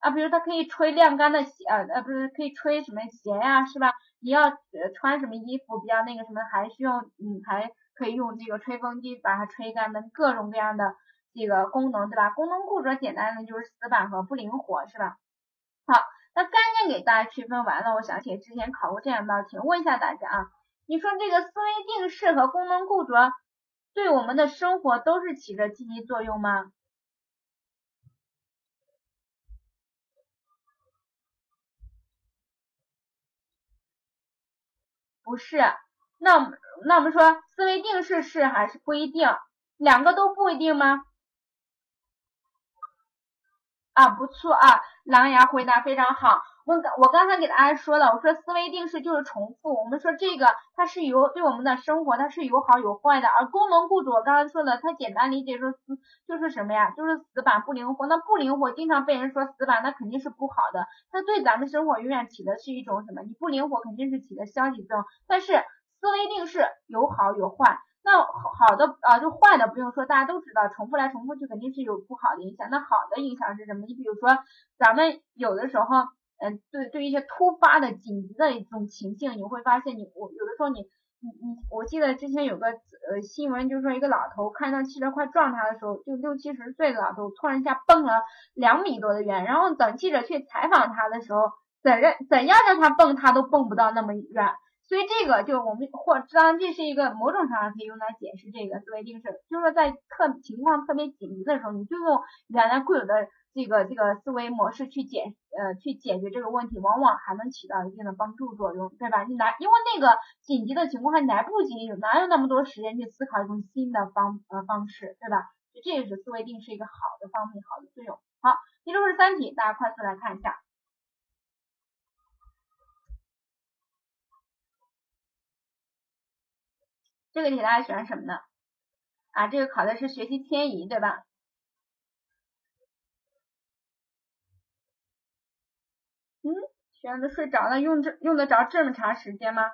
啊，比如它可以吹晾干的鞋，呃，不是可以吹什么鞋呀，是吧？你要穿什么衣服比较那个什么，还需要嗯，还可以用这个吹风机把它吹干的各种各样的这个功能，对吧？功能固着简单的就是死板和不灵活，是吧？好。那概念给大家区分完了，我想起之前考过这样道题，问一下大家啊，你说这个思维定式和功能固着对我们的生活都是起着积极作用吗？不是，那那我们说思维定式是还是不一定？两个都不一定吗？啊，不错啊，狼牙回答非常好。我我刚才给大家说了，我说思维定式就是重复。我们说这个它是有对我们的生活它是有好有坏的，而功能固着我刚才说的，它简单理解说死就是什么呀？就是死板不灵活。那不灵活经常被人说死板，那肯定是不好的。它对咱们生活永远起的是一种什么？你不灵活肯定是起的消极作用。但是思维定式有好有坏。那好的啊，就坏的不用说，大家都知道，重复来重复去肯定是有不好的影响。那好的影响是什么？你比如说，咱们有的时候，嗯，对对一些突发的紧急的一种情境，你会发现你我有的时候你你你，我记得之前有个呃新闻，就是说一个老头看到汽车快撞他的时候，就六七十岁的老头突然一下蹦了两米多的远，然后等记者去采访他的时候，怎让怎样让他蹦，他都蹦不到那么远。所以这个就我们或当然这是一个某种程度上可以用来解释这个思维定式，就是说在特情况特别紧急的时候，你就用原来固有的这个这个思维模式去解呃去解决这个问题，往往还能起到一定的帮助作用，对吧？你来因为那个紧急的情况还来不及，哪有那么多时间去思考一种新的方呃方式，对吧？这也是思维定式一个好的方面，好的作用。好，第六十三题，大家快速来看一下。这个题大家选什么呢？啊，这个考的是学习迁移，对吧？嗯，学员都睡着了，用这用得着这么长时间吗？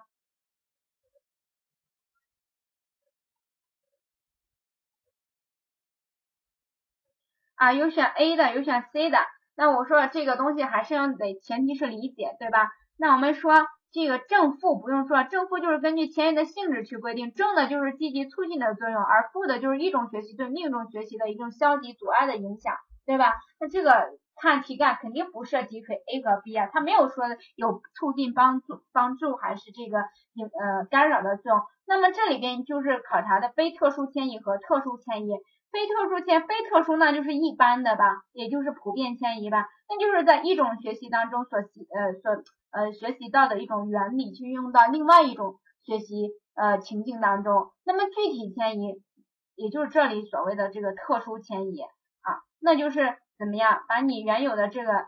啊，有选 A 的，有选 C 的。那我说这个东西还是要得前提是理解，对吧？那我们说。这个正负不用说，正负就是根据前一的性质去规定，正的就是积极促进的作用，而负的就是一种学习对另一种学习的一种消极阻碍的影响，对吧？那这个看题干肯定不涉及可 A 和 B 啊，它没有说有促进帮助帮助还是这个影呃干扰的作用。那么这里边就是考察的非特殊迁移和特殊迁移，非特殊迁非特殊那就是一般的吧，也就是普遍迁移吧，那就是在一种学习当中所习呃所呃学习到的一种原理去用到另外一种学习呃情境当中。那么具体迁移，也就是这里所谓的这个特殊迁移啊，那就是怎么样把你原有的这个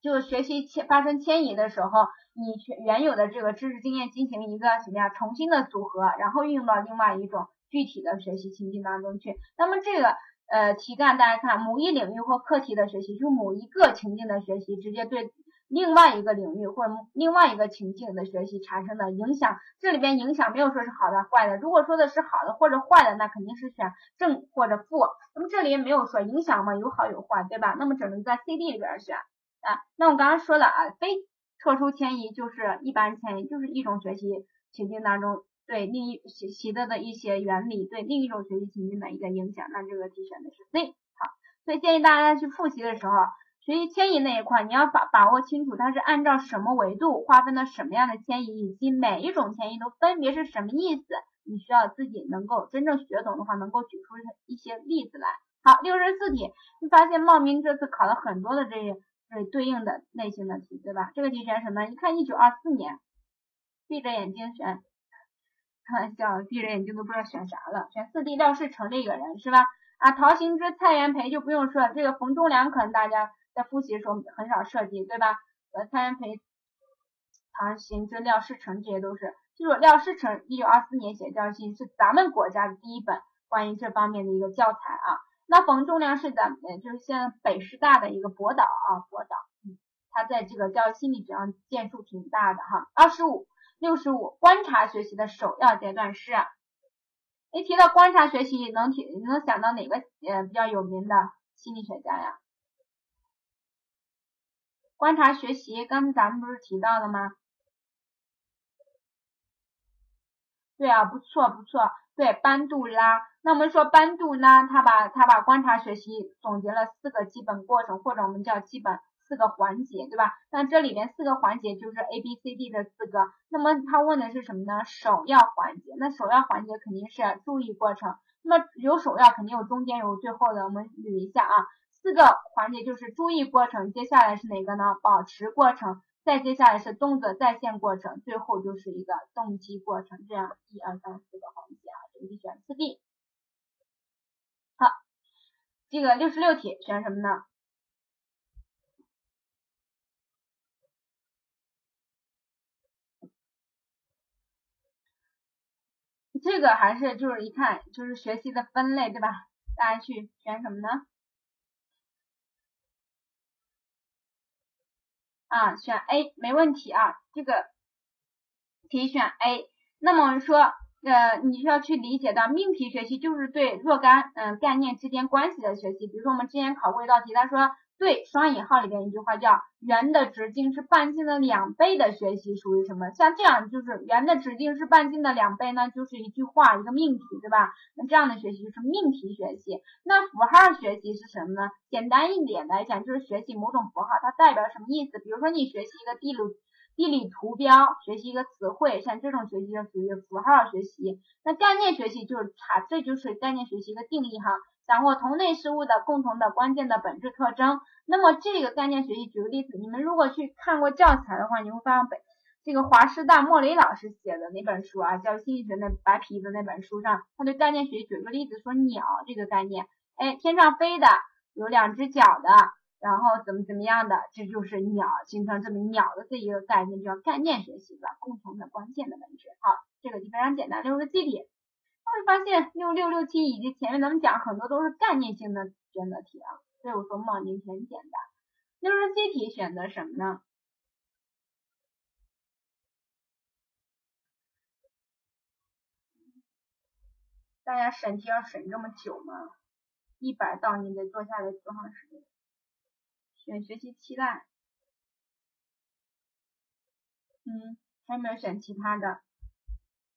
就学习迁发生迁移的时候，你原有的这个知识经验进行一个什么呀重新的组合，然后运用到另外一种。具体的学习情境当中去，那么这个呃题干大家看某一领域或课题的学习，就某一个情境的学习，直接对另外一个领域或者另外一个情境的学习产生的影响。这里边影响没有说是好的坏的，如果说的是好的或者坏的，那肯定是选正或者负。那么这里也没有说影响嘛，有好有坏，对吧？那么只能在 C、D 里边选啊。那我刚刚说了啊，非特殊迁移就是一般迁移，就是一种学习情境当中。对另一习习得的一些原理，对另一种学习情境的一个影响，那这个题选的是 C。好，所以建议大家去复习的时候，学习迁移那一块，你要把把握清楚它是按照什么维度划分的什么样的迁移，以及每一种迁移都分别是什么意思。你需要自己能够真正学懂的话，能够举出一些例子来。好，六十四题，你发现茂名这次考了很多的这这对应的类型的题，对吧？这个题选什么？一看一九二四年，闭着眼睛选。开玩笑，闭着眼睛都不知道选啥了，选四弟廖世成这个人是吧？啊，陶行知、蔡元培就不用说了，这个冯忠良可能大家在复习的时候很少涉及，对吧？呃，蔡元培、唐行知、廖世成这些都是，记住廖世成一九二四年写教育信是咱们国家的第一本关于这方面的一个教材啊。那冯仲良是咱呃就是现在北师大的一个博导啊，博导，嗯，他在这个教育心理学上建树挺大的哈。二十五。六十五，观察学习的首要阶段是，一提到观察学习，能提能想到哪个呃比较有名的心理学家呀？观察学习，刚才咱们不是提到了吗？对啊，不错不错，对，班杜拉。那我们说班杜拉，他把他把观察学习总结了四个基本过程，或者我们叫基本。四个环节，对吧？那这里边四个环节就是 A B C D 的四个。那么他问的是什么呢？首要环节。那首要环节肯定是注意过程。那么有首要，肯定有中间，有最后的。我们捋一下啊，四个环节就是注意过程，接下来是哪个呢？保持过程，再接下来是动作再现过程，最后就是一个动机过程。这样一二三四个环节啊，这个题选四 D。好，这个六十六题选什么呢？这个还是就是一看就是学习的分类对吧？大家去选什么呢？啊，选 A 没问题啊，这个题选 A。那么说呃，你需要去理解的命题学习就是对若干嗯概念之间关系的学习。比如说我们之前考过一道题，他说。对，双引号里边一句话叫“圆的直径是半径的两倍”的学习属于什么？像这样就是圆的直径是半径的两倍，呢就是一句话，一个命题，对吧？那这样的学习就是命题学习。那符号学习是什么呢？简单一点来讲，就是学习某种符号它代表什么意思。比如说你学习一个地理地理图标，学习一个词汇，像这种学习就属于符号学习。那概念学习就是它，这就是概念学习一个定义哈。掌握同类事物的共同的关键的本质特征。那么这个概念学习，举个例子，你们如果去看过教材的话，你会发现北这个华师大莫雷老师写的那本书啊，叫心理学那白皮子那本书上，他对概念学习举个例子，说鸟这个概念，哎，天上飞的，有两只脚的，然后怎么怎么样的，这就是鸟，形成这么鸟的这一个概念，叫概念学习吧，共同的关键的本质。好，这个题非常简单，六个记题。会发现六六六七以及前面咱们讲很多都是概念性的选择题啊，所以我说冒名挺简单。六十七题选择什么呢？大家审题要审这么久吗？一百道你得做下来多长时间？选学习期待。嗯，还有没有选其他的？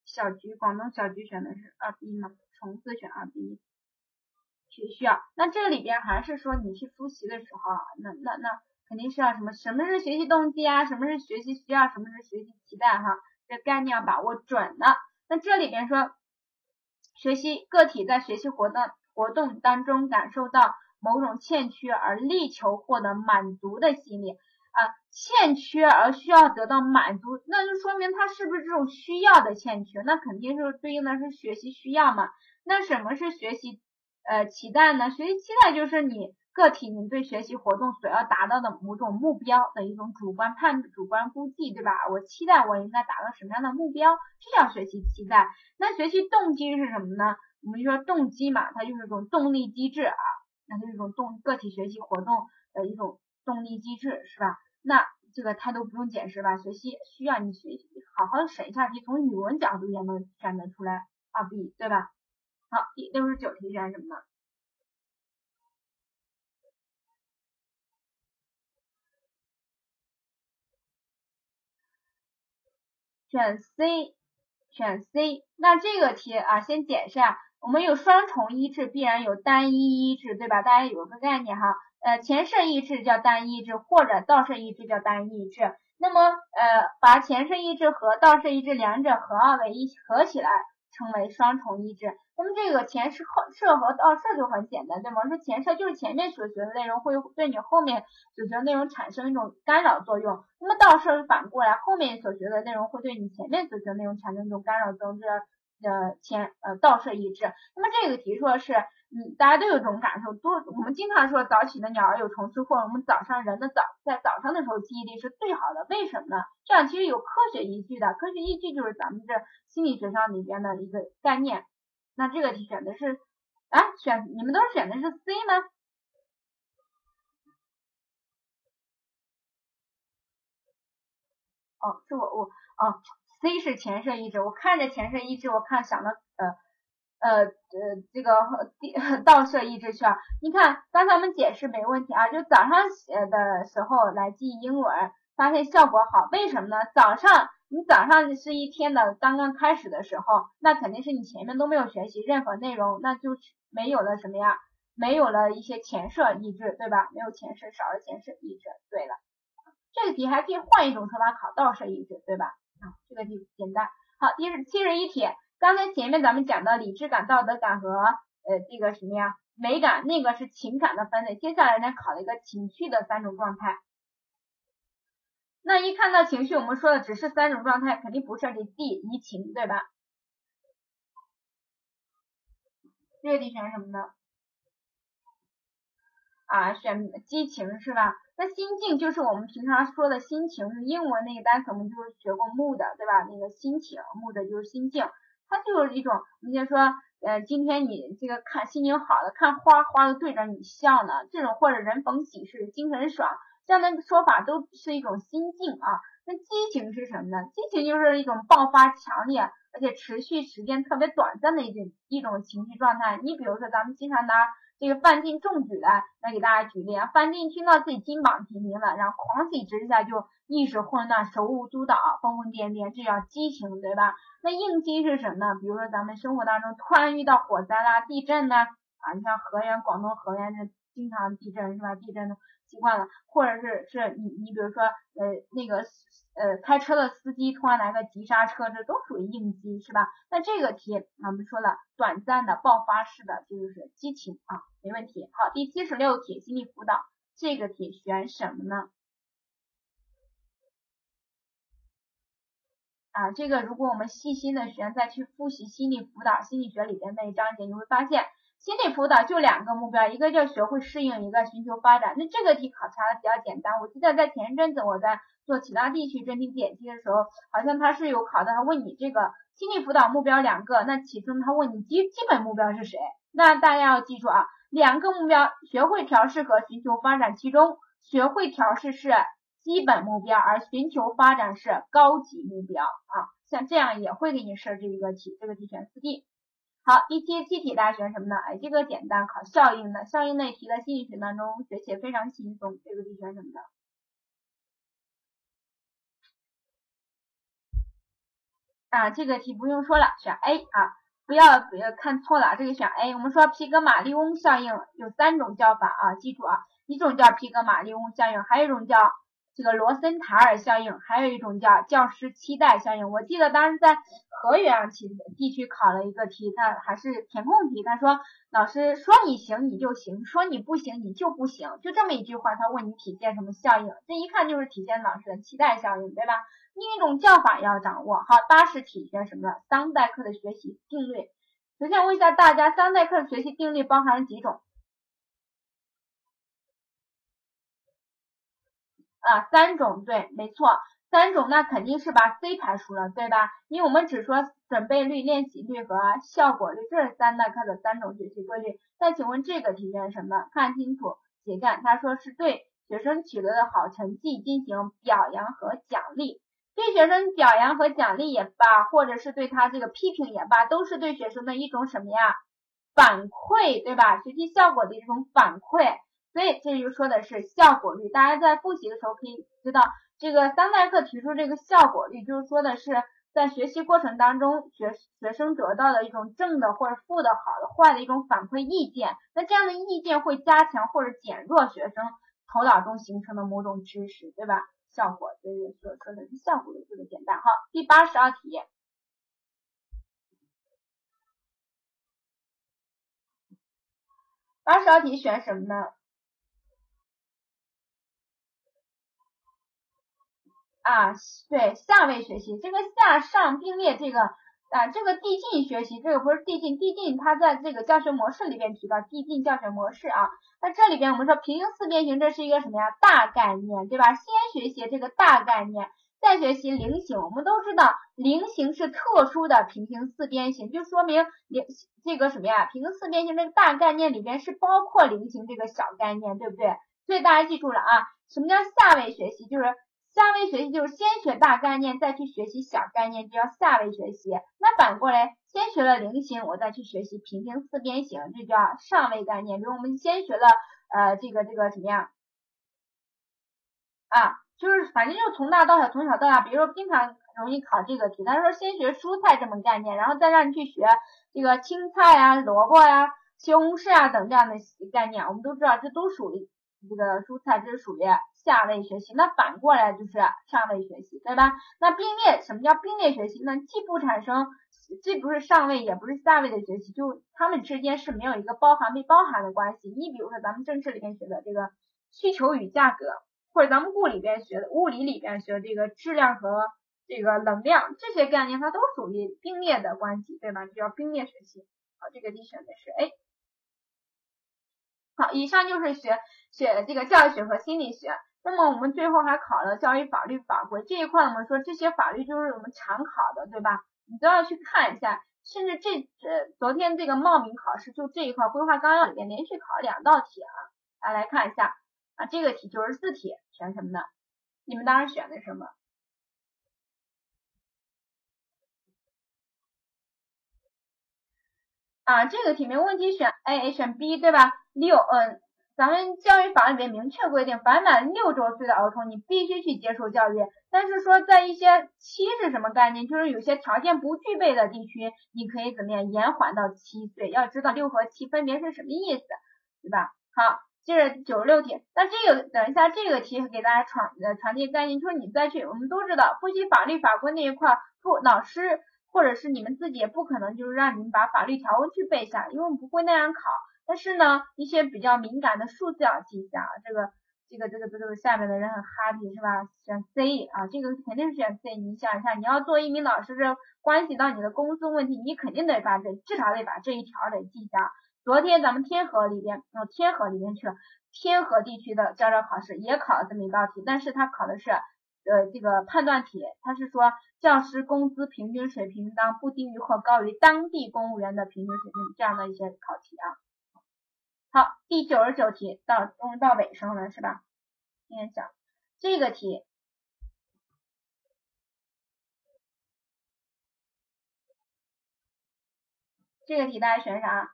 小菊，广东小菊选的是二 B 吗？虫子选二 B，需需要。那这里边还是说你去复习的时候啊，那那那肯定是要什么？什么是学习动机啊？什么是学习需要？什么是学习期待？哈，这概念要把握准了。那这里边说，学习个体在学习活动活动当中感受到某种欠缺而力求获得满足的心理啊，欠缺而需要得到满足，那就说明他是不是这种需要的欠缺？那肯定是对应的是学习需要嘛。那什么是学习呃期待呢？学习期待就是你。个体你对学习活动所要达到的某种目标的一种主观判主观估计，对吧？我期待我应该达到什么样的目标，这叫学习期待。那学习动机是什么呢？我们就说动机嘛，它就是一种动力机制啊，那就是一种动个体学习活动的一种动力机制，是吧？那这个它都不用解释吧？学习需要你学习，好好的审一下题，从语文角度也能选得出来二 B，对吧？好，第六十九题选什么呢？选 C，选 C。那这个题啊，先解释下，我们有双重一致，必然有单一一致，对吧？大家有个概念哈。呃，前摄一致叫单一一致，或者倒摄一致叫单一一致。那么呃，把前摄一致和倒摄一致两者合二为一，合起来。称为双重抑制。那么这个前摄后摄和倒摄就很简单，对吗？说前摄就是前面所学的内容会对你后面所学内容产生一种干扰作用。那么倒摄反过来，后面所学的内容会对你前面所学内容产生一种干扰作用。这呃前呃倒摄抑制。那么这个题说的是。嗯，大家都有这种感受，都我们经常说早起的鸟儿有虫吃，或者我们早上人的早在早上的时候记忆力是最好的，为什么呢？这样其实有科学依据的，科学依据就是咱们这心理学上里边的一个概念。那这个题选的是啊，选你们都是选的是 C 吗？哦，是我我哦，C 是前摄抑制，我看着前摄抑制，我看想到呃。呃，这个 [laughs] 倒摄抑制圈，你看刚才我们解释没问题啊，就早上写的时候来记英文，发现效果好，为什么呢？早上你早上是一天的刚刚开始的时候，那肯定是你前面都没有学习任何内容，那就没有了什么呀？没有了一些前摄抑制，对吧？没有前摄，少了前摄抑制。对了，这个题还可以换一种说法考倒摄抑制，对吧？啊，这个题简单。好，第十七十一题。刚才前面咱们讲的理智感、道德感和呃这个什么呀美感，那个是情感的分类。接下来呢，考了一个情绪的三种状态。那一看到情绪，我们说的只是三种状态，肯定不涉及 D 移情，对吧？这个题选什么呢？啊，选激情是吧？那心境就是我们平常说的心情，英文那个单词我们就是学过 mood，对吧？那个心情，mood 就是心境。它就是一种，你就说，呃，今天你这个看心情好了，看花花都对着你笑呢，这种或者人逢喜事精神爽，这样的说法都是一种心境啊。那激情是什么呢？激情就是一种爆发强烈而且持续时间特别短暂的一种一种情绪状态。你比如说，咱们经常拿这个范进中举来来给大家举例啊。范进听到自己金榜题名了，然后狂喜之下就意识混乱、手舞足蹈、疯疯癫癫，这叫激情，对吧？那应激是什么呢？比如说咱们生活当中突然遇到火灾啦、地震呢，啊，你像河源、广东河源这经常地震是吧？地震的习惯了，或者是是你你比如说呃那个。呃，开车的司机突然来个急刹车，这都属于应激，是吧？那这个题我们说了，短暂的爆发式的，这就是激情啊，没问题。好，第七十六题，心理辅导，这个题选什么呢？啊，这个如果我们细心的学，再去复习心理辅导心理学里边那一章节，你会发现，心理辅导就两个目标，一个叫学会适应，一个寻求发展。那这个题考察的比较简单，我记得在前一阵子我在。做其他地区真题点题的时候，好像他是有考的，他问你这个心理辅导目标两个，那其中他问你基基本目标是谁？那大家要记住啊，两个目标，学会调试和寻求发展，其中学会调试是基本目标，而寻求发展是高级目标啊。像这样也会给你设置一个题，这个题选四 D。好，第七七题大家选什么呢？哎，这个简单，考效应的，效应类题在心理学当中学起非常轻松，这个题选什么的？啊，这个题不用说了，选 A 啊，不要不要看错了，这个选 A。我们说皮格马利翁效应有三种叫法啊，记住啊，一种叫皮格马利翁效应，还有一种叫这个罗森塔尔效应，还有一种叫教师期待效应。我记得当时在河源其地区考了一个题，它还是填空题，他说老师说你行你就行，说你不行你就不行，就这么一句话，他问你体现什么效应？这一看就是体现老师的期待效应，对吧？另一种叫法要掌握。好，八是体现什么？桑代克的学习定律。首先问一下大家，桑代克的学习定律包含了几种？啊，三种对，没错，三种，那肯定是把 C 排除了，对吧？因为我们只说准备率、练习率和效果率，这是三大课的三种学习规律。那请问这个题是什么？看清楚，题干。他说是对学生取得的好成绩进行表扬和奖励，对学生表扬和奖励也罢，或者是对他这个批评也罢，都是对学生的一种什么呀？反馈，对吧？学习效果的一种反馈。所以这就说的是效果率，大家在复习的时候可以知道，这个三代课提出这个效果率，就是说的是在学习过程当中，学学生得到的一种正的或者负的、好的、坏的一种反馈意见，那这样的意见会加强或者减弱学生头脑中形成的某种知识，对吧？效果，这个所说的是效果率，特别简单。好，第八十二题，八十二题选什么呢？啊，对，下位学习这个下上并列这个啊，这个递进学习这个不是递进，递进它在这个教学模式里边提到递进教学模式啊。那这里边我们说平行四边形，这是一个什么呀？大概念，对吧？先学习这个大概念，再学习菱形。我们都知道菱形是特殊的平行四边形，就说明菱这个什么呀？平行四边形这个大概念里边是包括菱形这个小概念，对不对？所以大家记住了啊，什么叫下位学习？就是。下位学习就是先学大概念，再去学习小概念，就叫下位学习。那反过来，先学了菱形，我再去学习平行四边形，这叫上位概念。比如我们先学了呃这个这个什么呀？啊，就是反正就是从大到小，从小到大。比如说经常容易考这个题，他说先学蔬菜这么概念，然后再让你去学这个青菜啊、萝卜呀、西红柿啊等这样的概念。我们都知道，这都属于这个蔬菜，这是属于。下位学习，那反过来就是上位学习，对吧？那并列，什么叫并列学习呢？既不产生，既不是上位，也不是下位的学习，就它们之间是没有一个包含被包含的关系。你比如说咱们政治里面学的这个需求与价格，或者咱们物里边学的物理里边学的这个质量和这个能量这些概念，它都属于并列的关系，对吧？就叫并列学习。好，这个题选的是 A。好，以上就是学学这个教育学和心理学。那么我们最后还考了教育法律法规这一块，我们说这些法律就是我们常考的，对吧？你都要去看一下，甚至这呃昨天这个冒名考试就这一块规划纲要里面连续考两道题啊，大家来看一下啊，这个题九十四题选什么呢？你们当时选的什么？啊，这个题没问题，选 A 选 B 对吧？六嗯。咱们教育法里面明确规定，凡满六周岁的儿童，你必须去接受教育。但是说，在一些七是什么概念？就是有些条件不具备的地区，你可以怎么样延缓到七岁？要知道六和七分别是什么意思，对吧？好，接着九十六题。那这个等一下这个题给大家传呃传递概念，就是你再去，我们都知道复习法律法规那一块，不老师或者是你们自己也不可能就是让你们把法律条文去背下，因为我们不会那样考。但是呢，一些比较敏感的数字要记一下啊，这个这个这个这个下面的人很 happy 是吧？选 C 啊，这个肯定是选 C。你想一下，你要做一名老师，这关系到你的工资问题，你肯定得把这至少得把这一条得记一下。昨天咱们天河里边，哦天河里边去了，天河地区的教招考试也考了这么一道题，但是他考的是呃这个判断题，他是说教师工资平均水平当不低于或高于当地公务员的平均水平这样的一些考题啊。好，第九十九题到终于到尾声了，是吧？今天讲这个题，这个题大家选啥？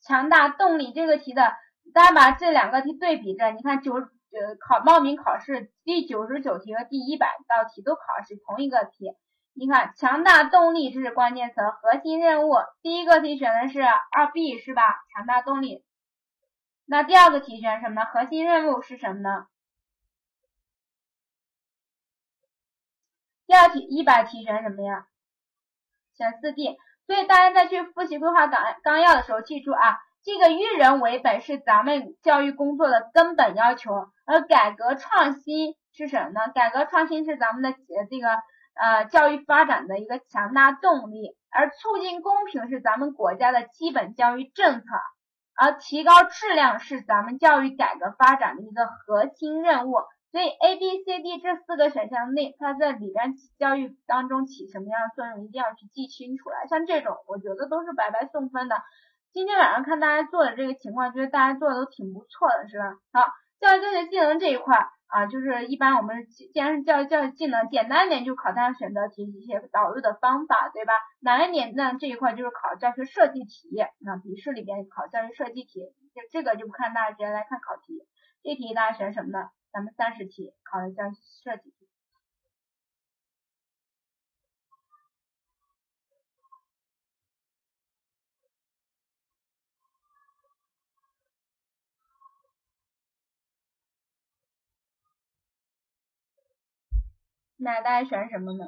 强大动力这个题的，大家把这两个题对比着，你看九呃考报名考试第九十九题和第一百道题都考的是同一个题，你看强大动力这是关键词，核心任务第一个题选的是二 B 是吧？强大动力。那第二个题选什么呢？核心任务是什么呢？第二题一百题选什么呀？选四 D。所以大家在去复习规划纲纲要的时候，记住啊，这个育人为本是咱们教育工作的根本要求，而改革创新是什么呢？改革创新是咱们的这个呃教育发展的一个强大动力，而促进公平是咱们国家的基本教育政策，而提高质量是咱们教育改革发展的一个核心任务。所以 A、B、C、D 这四个选项内，它在里边教育当中起什么样的作用，一定要去记清楚来。像这种，我觉得都是白白送分的。今天晚上看大家做的这个情况，觉得大家做的都挺不错的，是吧？好，教育教学技能这一块啊，就是一般我们既然是教育教育技能，简单一点就考大家选择题一些导入的方法，对吧？难一点那这一块就是考教学设计题，那笔试里边考教学设计题，这这个就不看，大家直接来看考题。这题大家选什么呢？咱们三十题考一下设计题，那大家选什么呢？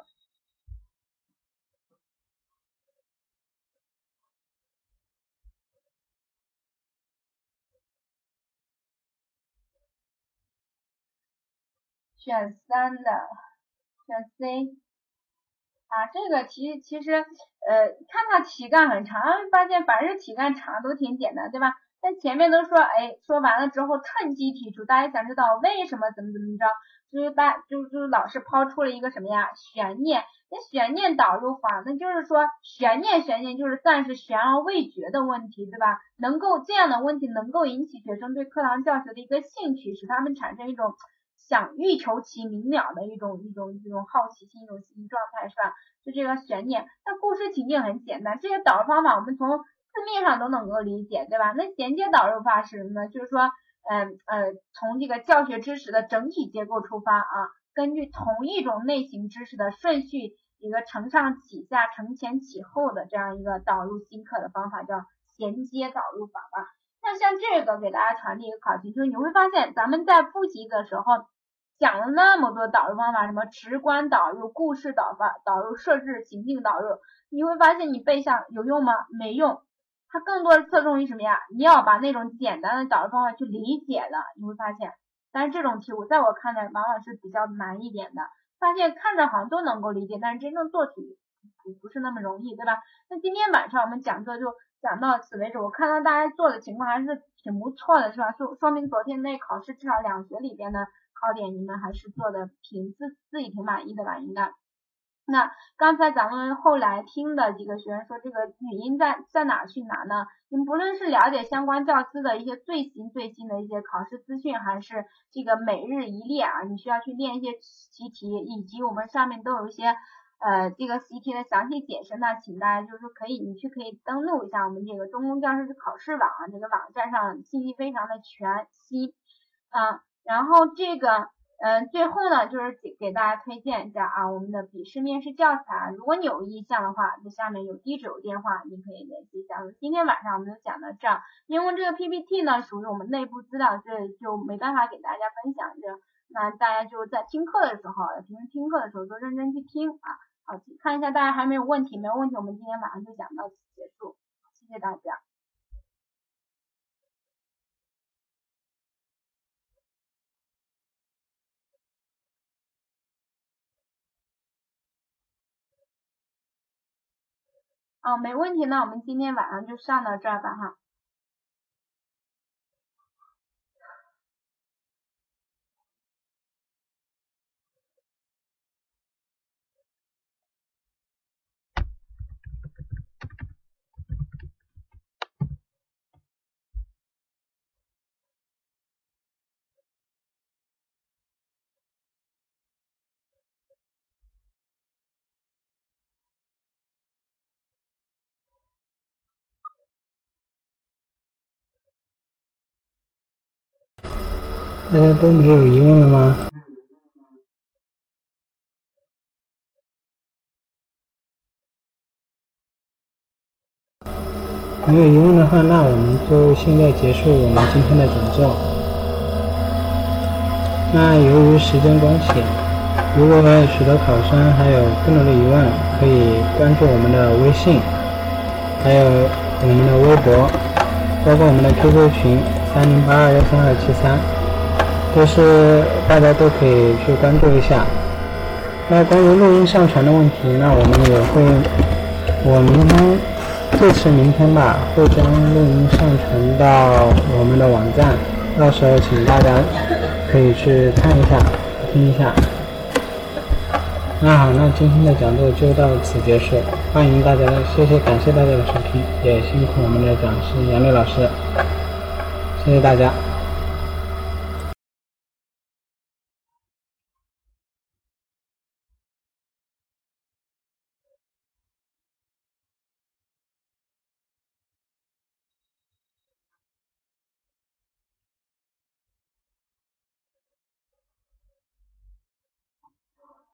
选三的，选 C，啊，这个题其实，呃，看它题干很长，发现凡是题干长都挺简单，对吧？但前面都说，哎，说完了之后趁机提出，大家想知道为什么怎么怎么着，就是大，就就是老师抛出了一个什么呀？悬念，那悬念导入法，那就是说悬念悬念就是算是悬而未决的问题，对吧？能够这样的问题能够引起学生对课堂教学的一个兴趣，使他们产生一种。想欲求其明了的一种一种一种好奇心一种心理状态是吧？就这个悬念。那故事情境很简单，这些导入方法我们从字面上都能够理解，对吧？那衔接导入法是什么呢？就是说，嗯呃，从这个教学知识的整体结构出发啊，根据同一种类型知识的顺序一个承上启下、承前启后的这样一个导入新课的方法叫衔接导入法吧。那像这个给大家传递一个考题，就是你会发现咱们在复习的时候。讲了那么多导入方法，什么直观导入、故事导法、导入设置、情境导入，你会发现你背下有用吗？没用。它更多的侧重于什么呀？你要把那种简单的导入方法去理解了，你会发现。但是这种题我在我看来往往是比较难一点的，发现看着好像都能够理解，但是真正做题不不是那么容易，对吧？那今天晚上我们讲课就讲到此为止，我看到大家做的情况还是挺不错的，是吧？说说明昨天那考试至少两学里边的。考点你们还是做的挺自自己挺满意的吧？应该。那刚才咱们后来听的几个学员说，这个语音在在哪去拿呢？你们不论是了解相关教师的一些最新最新的一些考试资讯，还是这个每日一练啊，你需要去练一些习题，以及我们上面都有一些呃这个习题的详细解释，那请大家就是可以你去可以登录一下我们这个中公教师考试网这个网站上，信息非常的全新啊。然后这个，嗯，最后呢，就是给给大家推荐一下啊，我们的笔试面试教材，如果你有意向的话，这下面有地址有电话，你可以联系一下。今天晚上我们就讲到这儿，因为这个 PPT 呢属于我们内部资料，这就没办法给大家分享。这那大家就在听课的时候，平时听课的时候都认真去听啊。好，看一下大家还没有问题，没有问题，我们今天晚上就讲到此结束，谢谢大家。哦，没问题，那我们今天晚上就上到这儿吧，哈。大家都没有疑问了吗？没有疑问的话，那我们就现在结束我们今天的讲座。那由于时间关系，如果有许多考生还有更多的疑问，可以关注我们的微信，还有我们的微博，包括我们的 QQ 群三零八二幺三二七三，都是大家都可以去关注一下。那关于录音上传的问题，那我们也会，我明天最迟明天吧，会将录音上传到我们的网站，到时候请大家可以去看一下，听一下。那好，那今天的讲座就到此结束，欢迎大家，谢谢，感谢大家的收听，也辛苦我们的讲师杨丽老师，谢谢大家。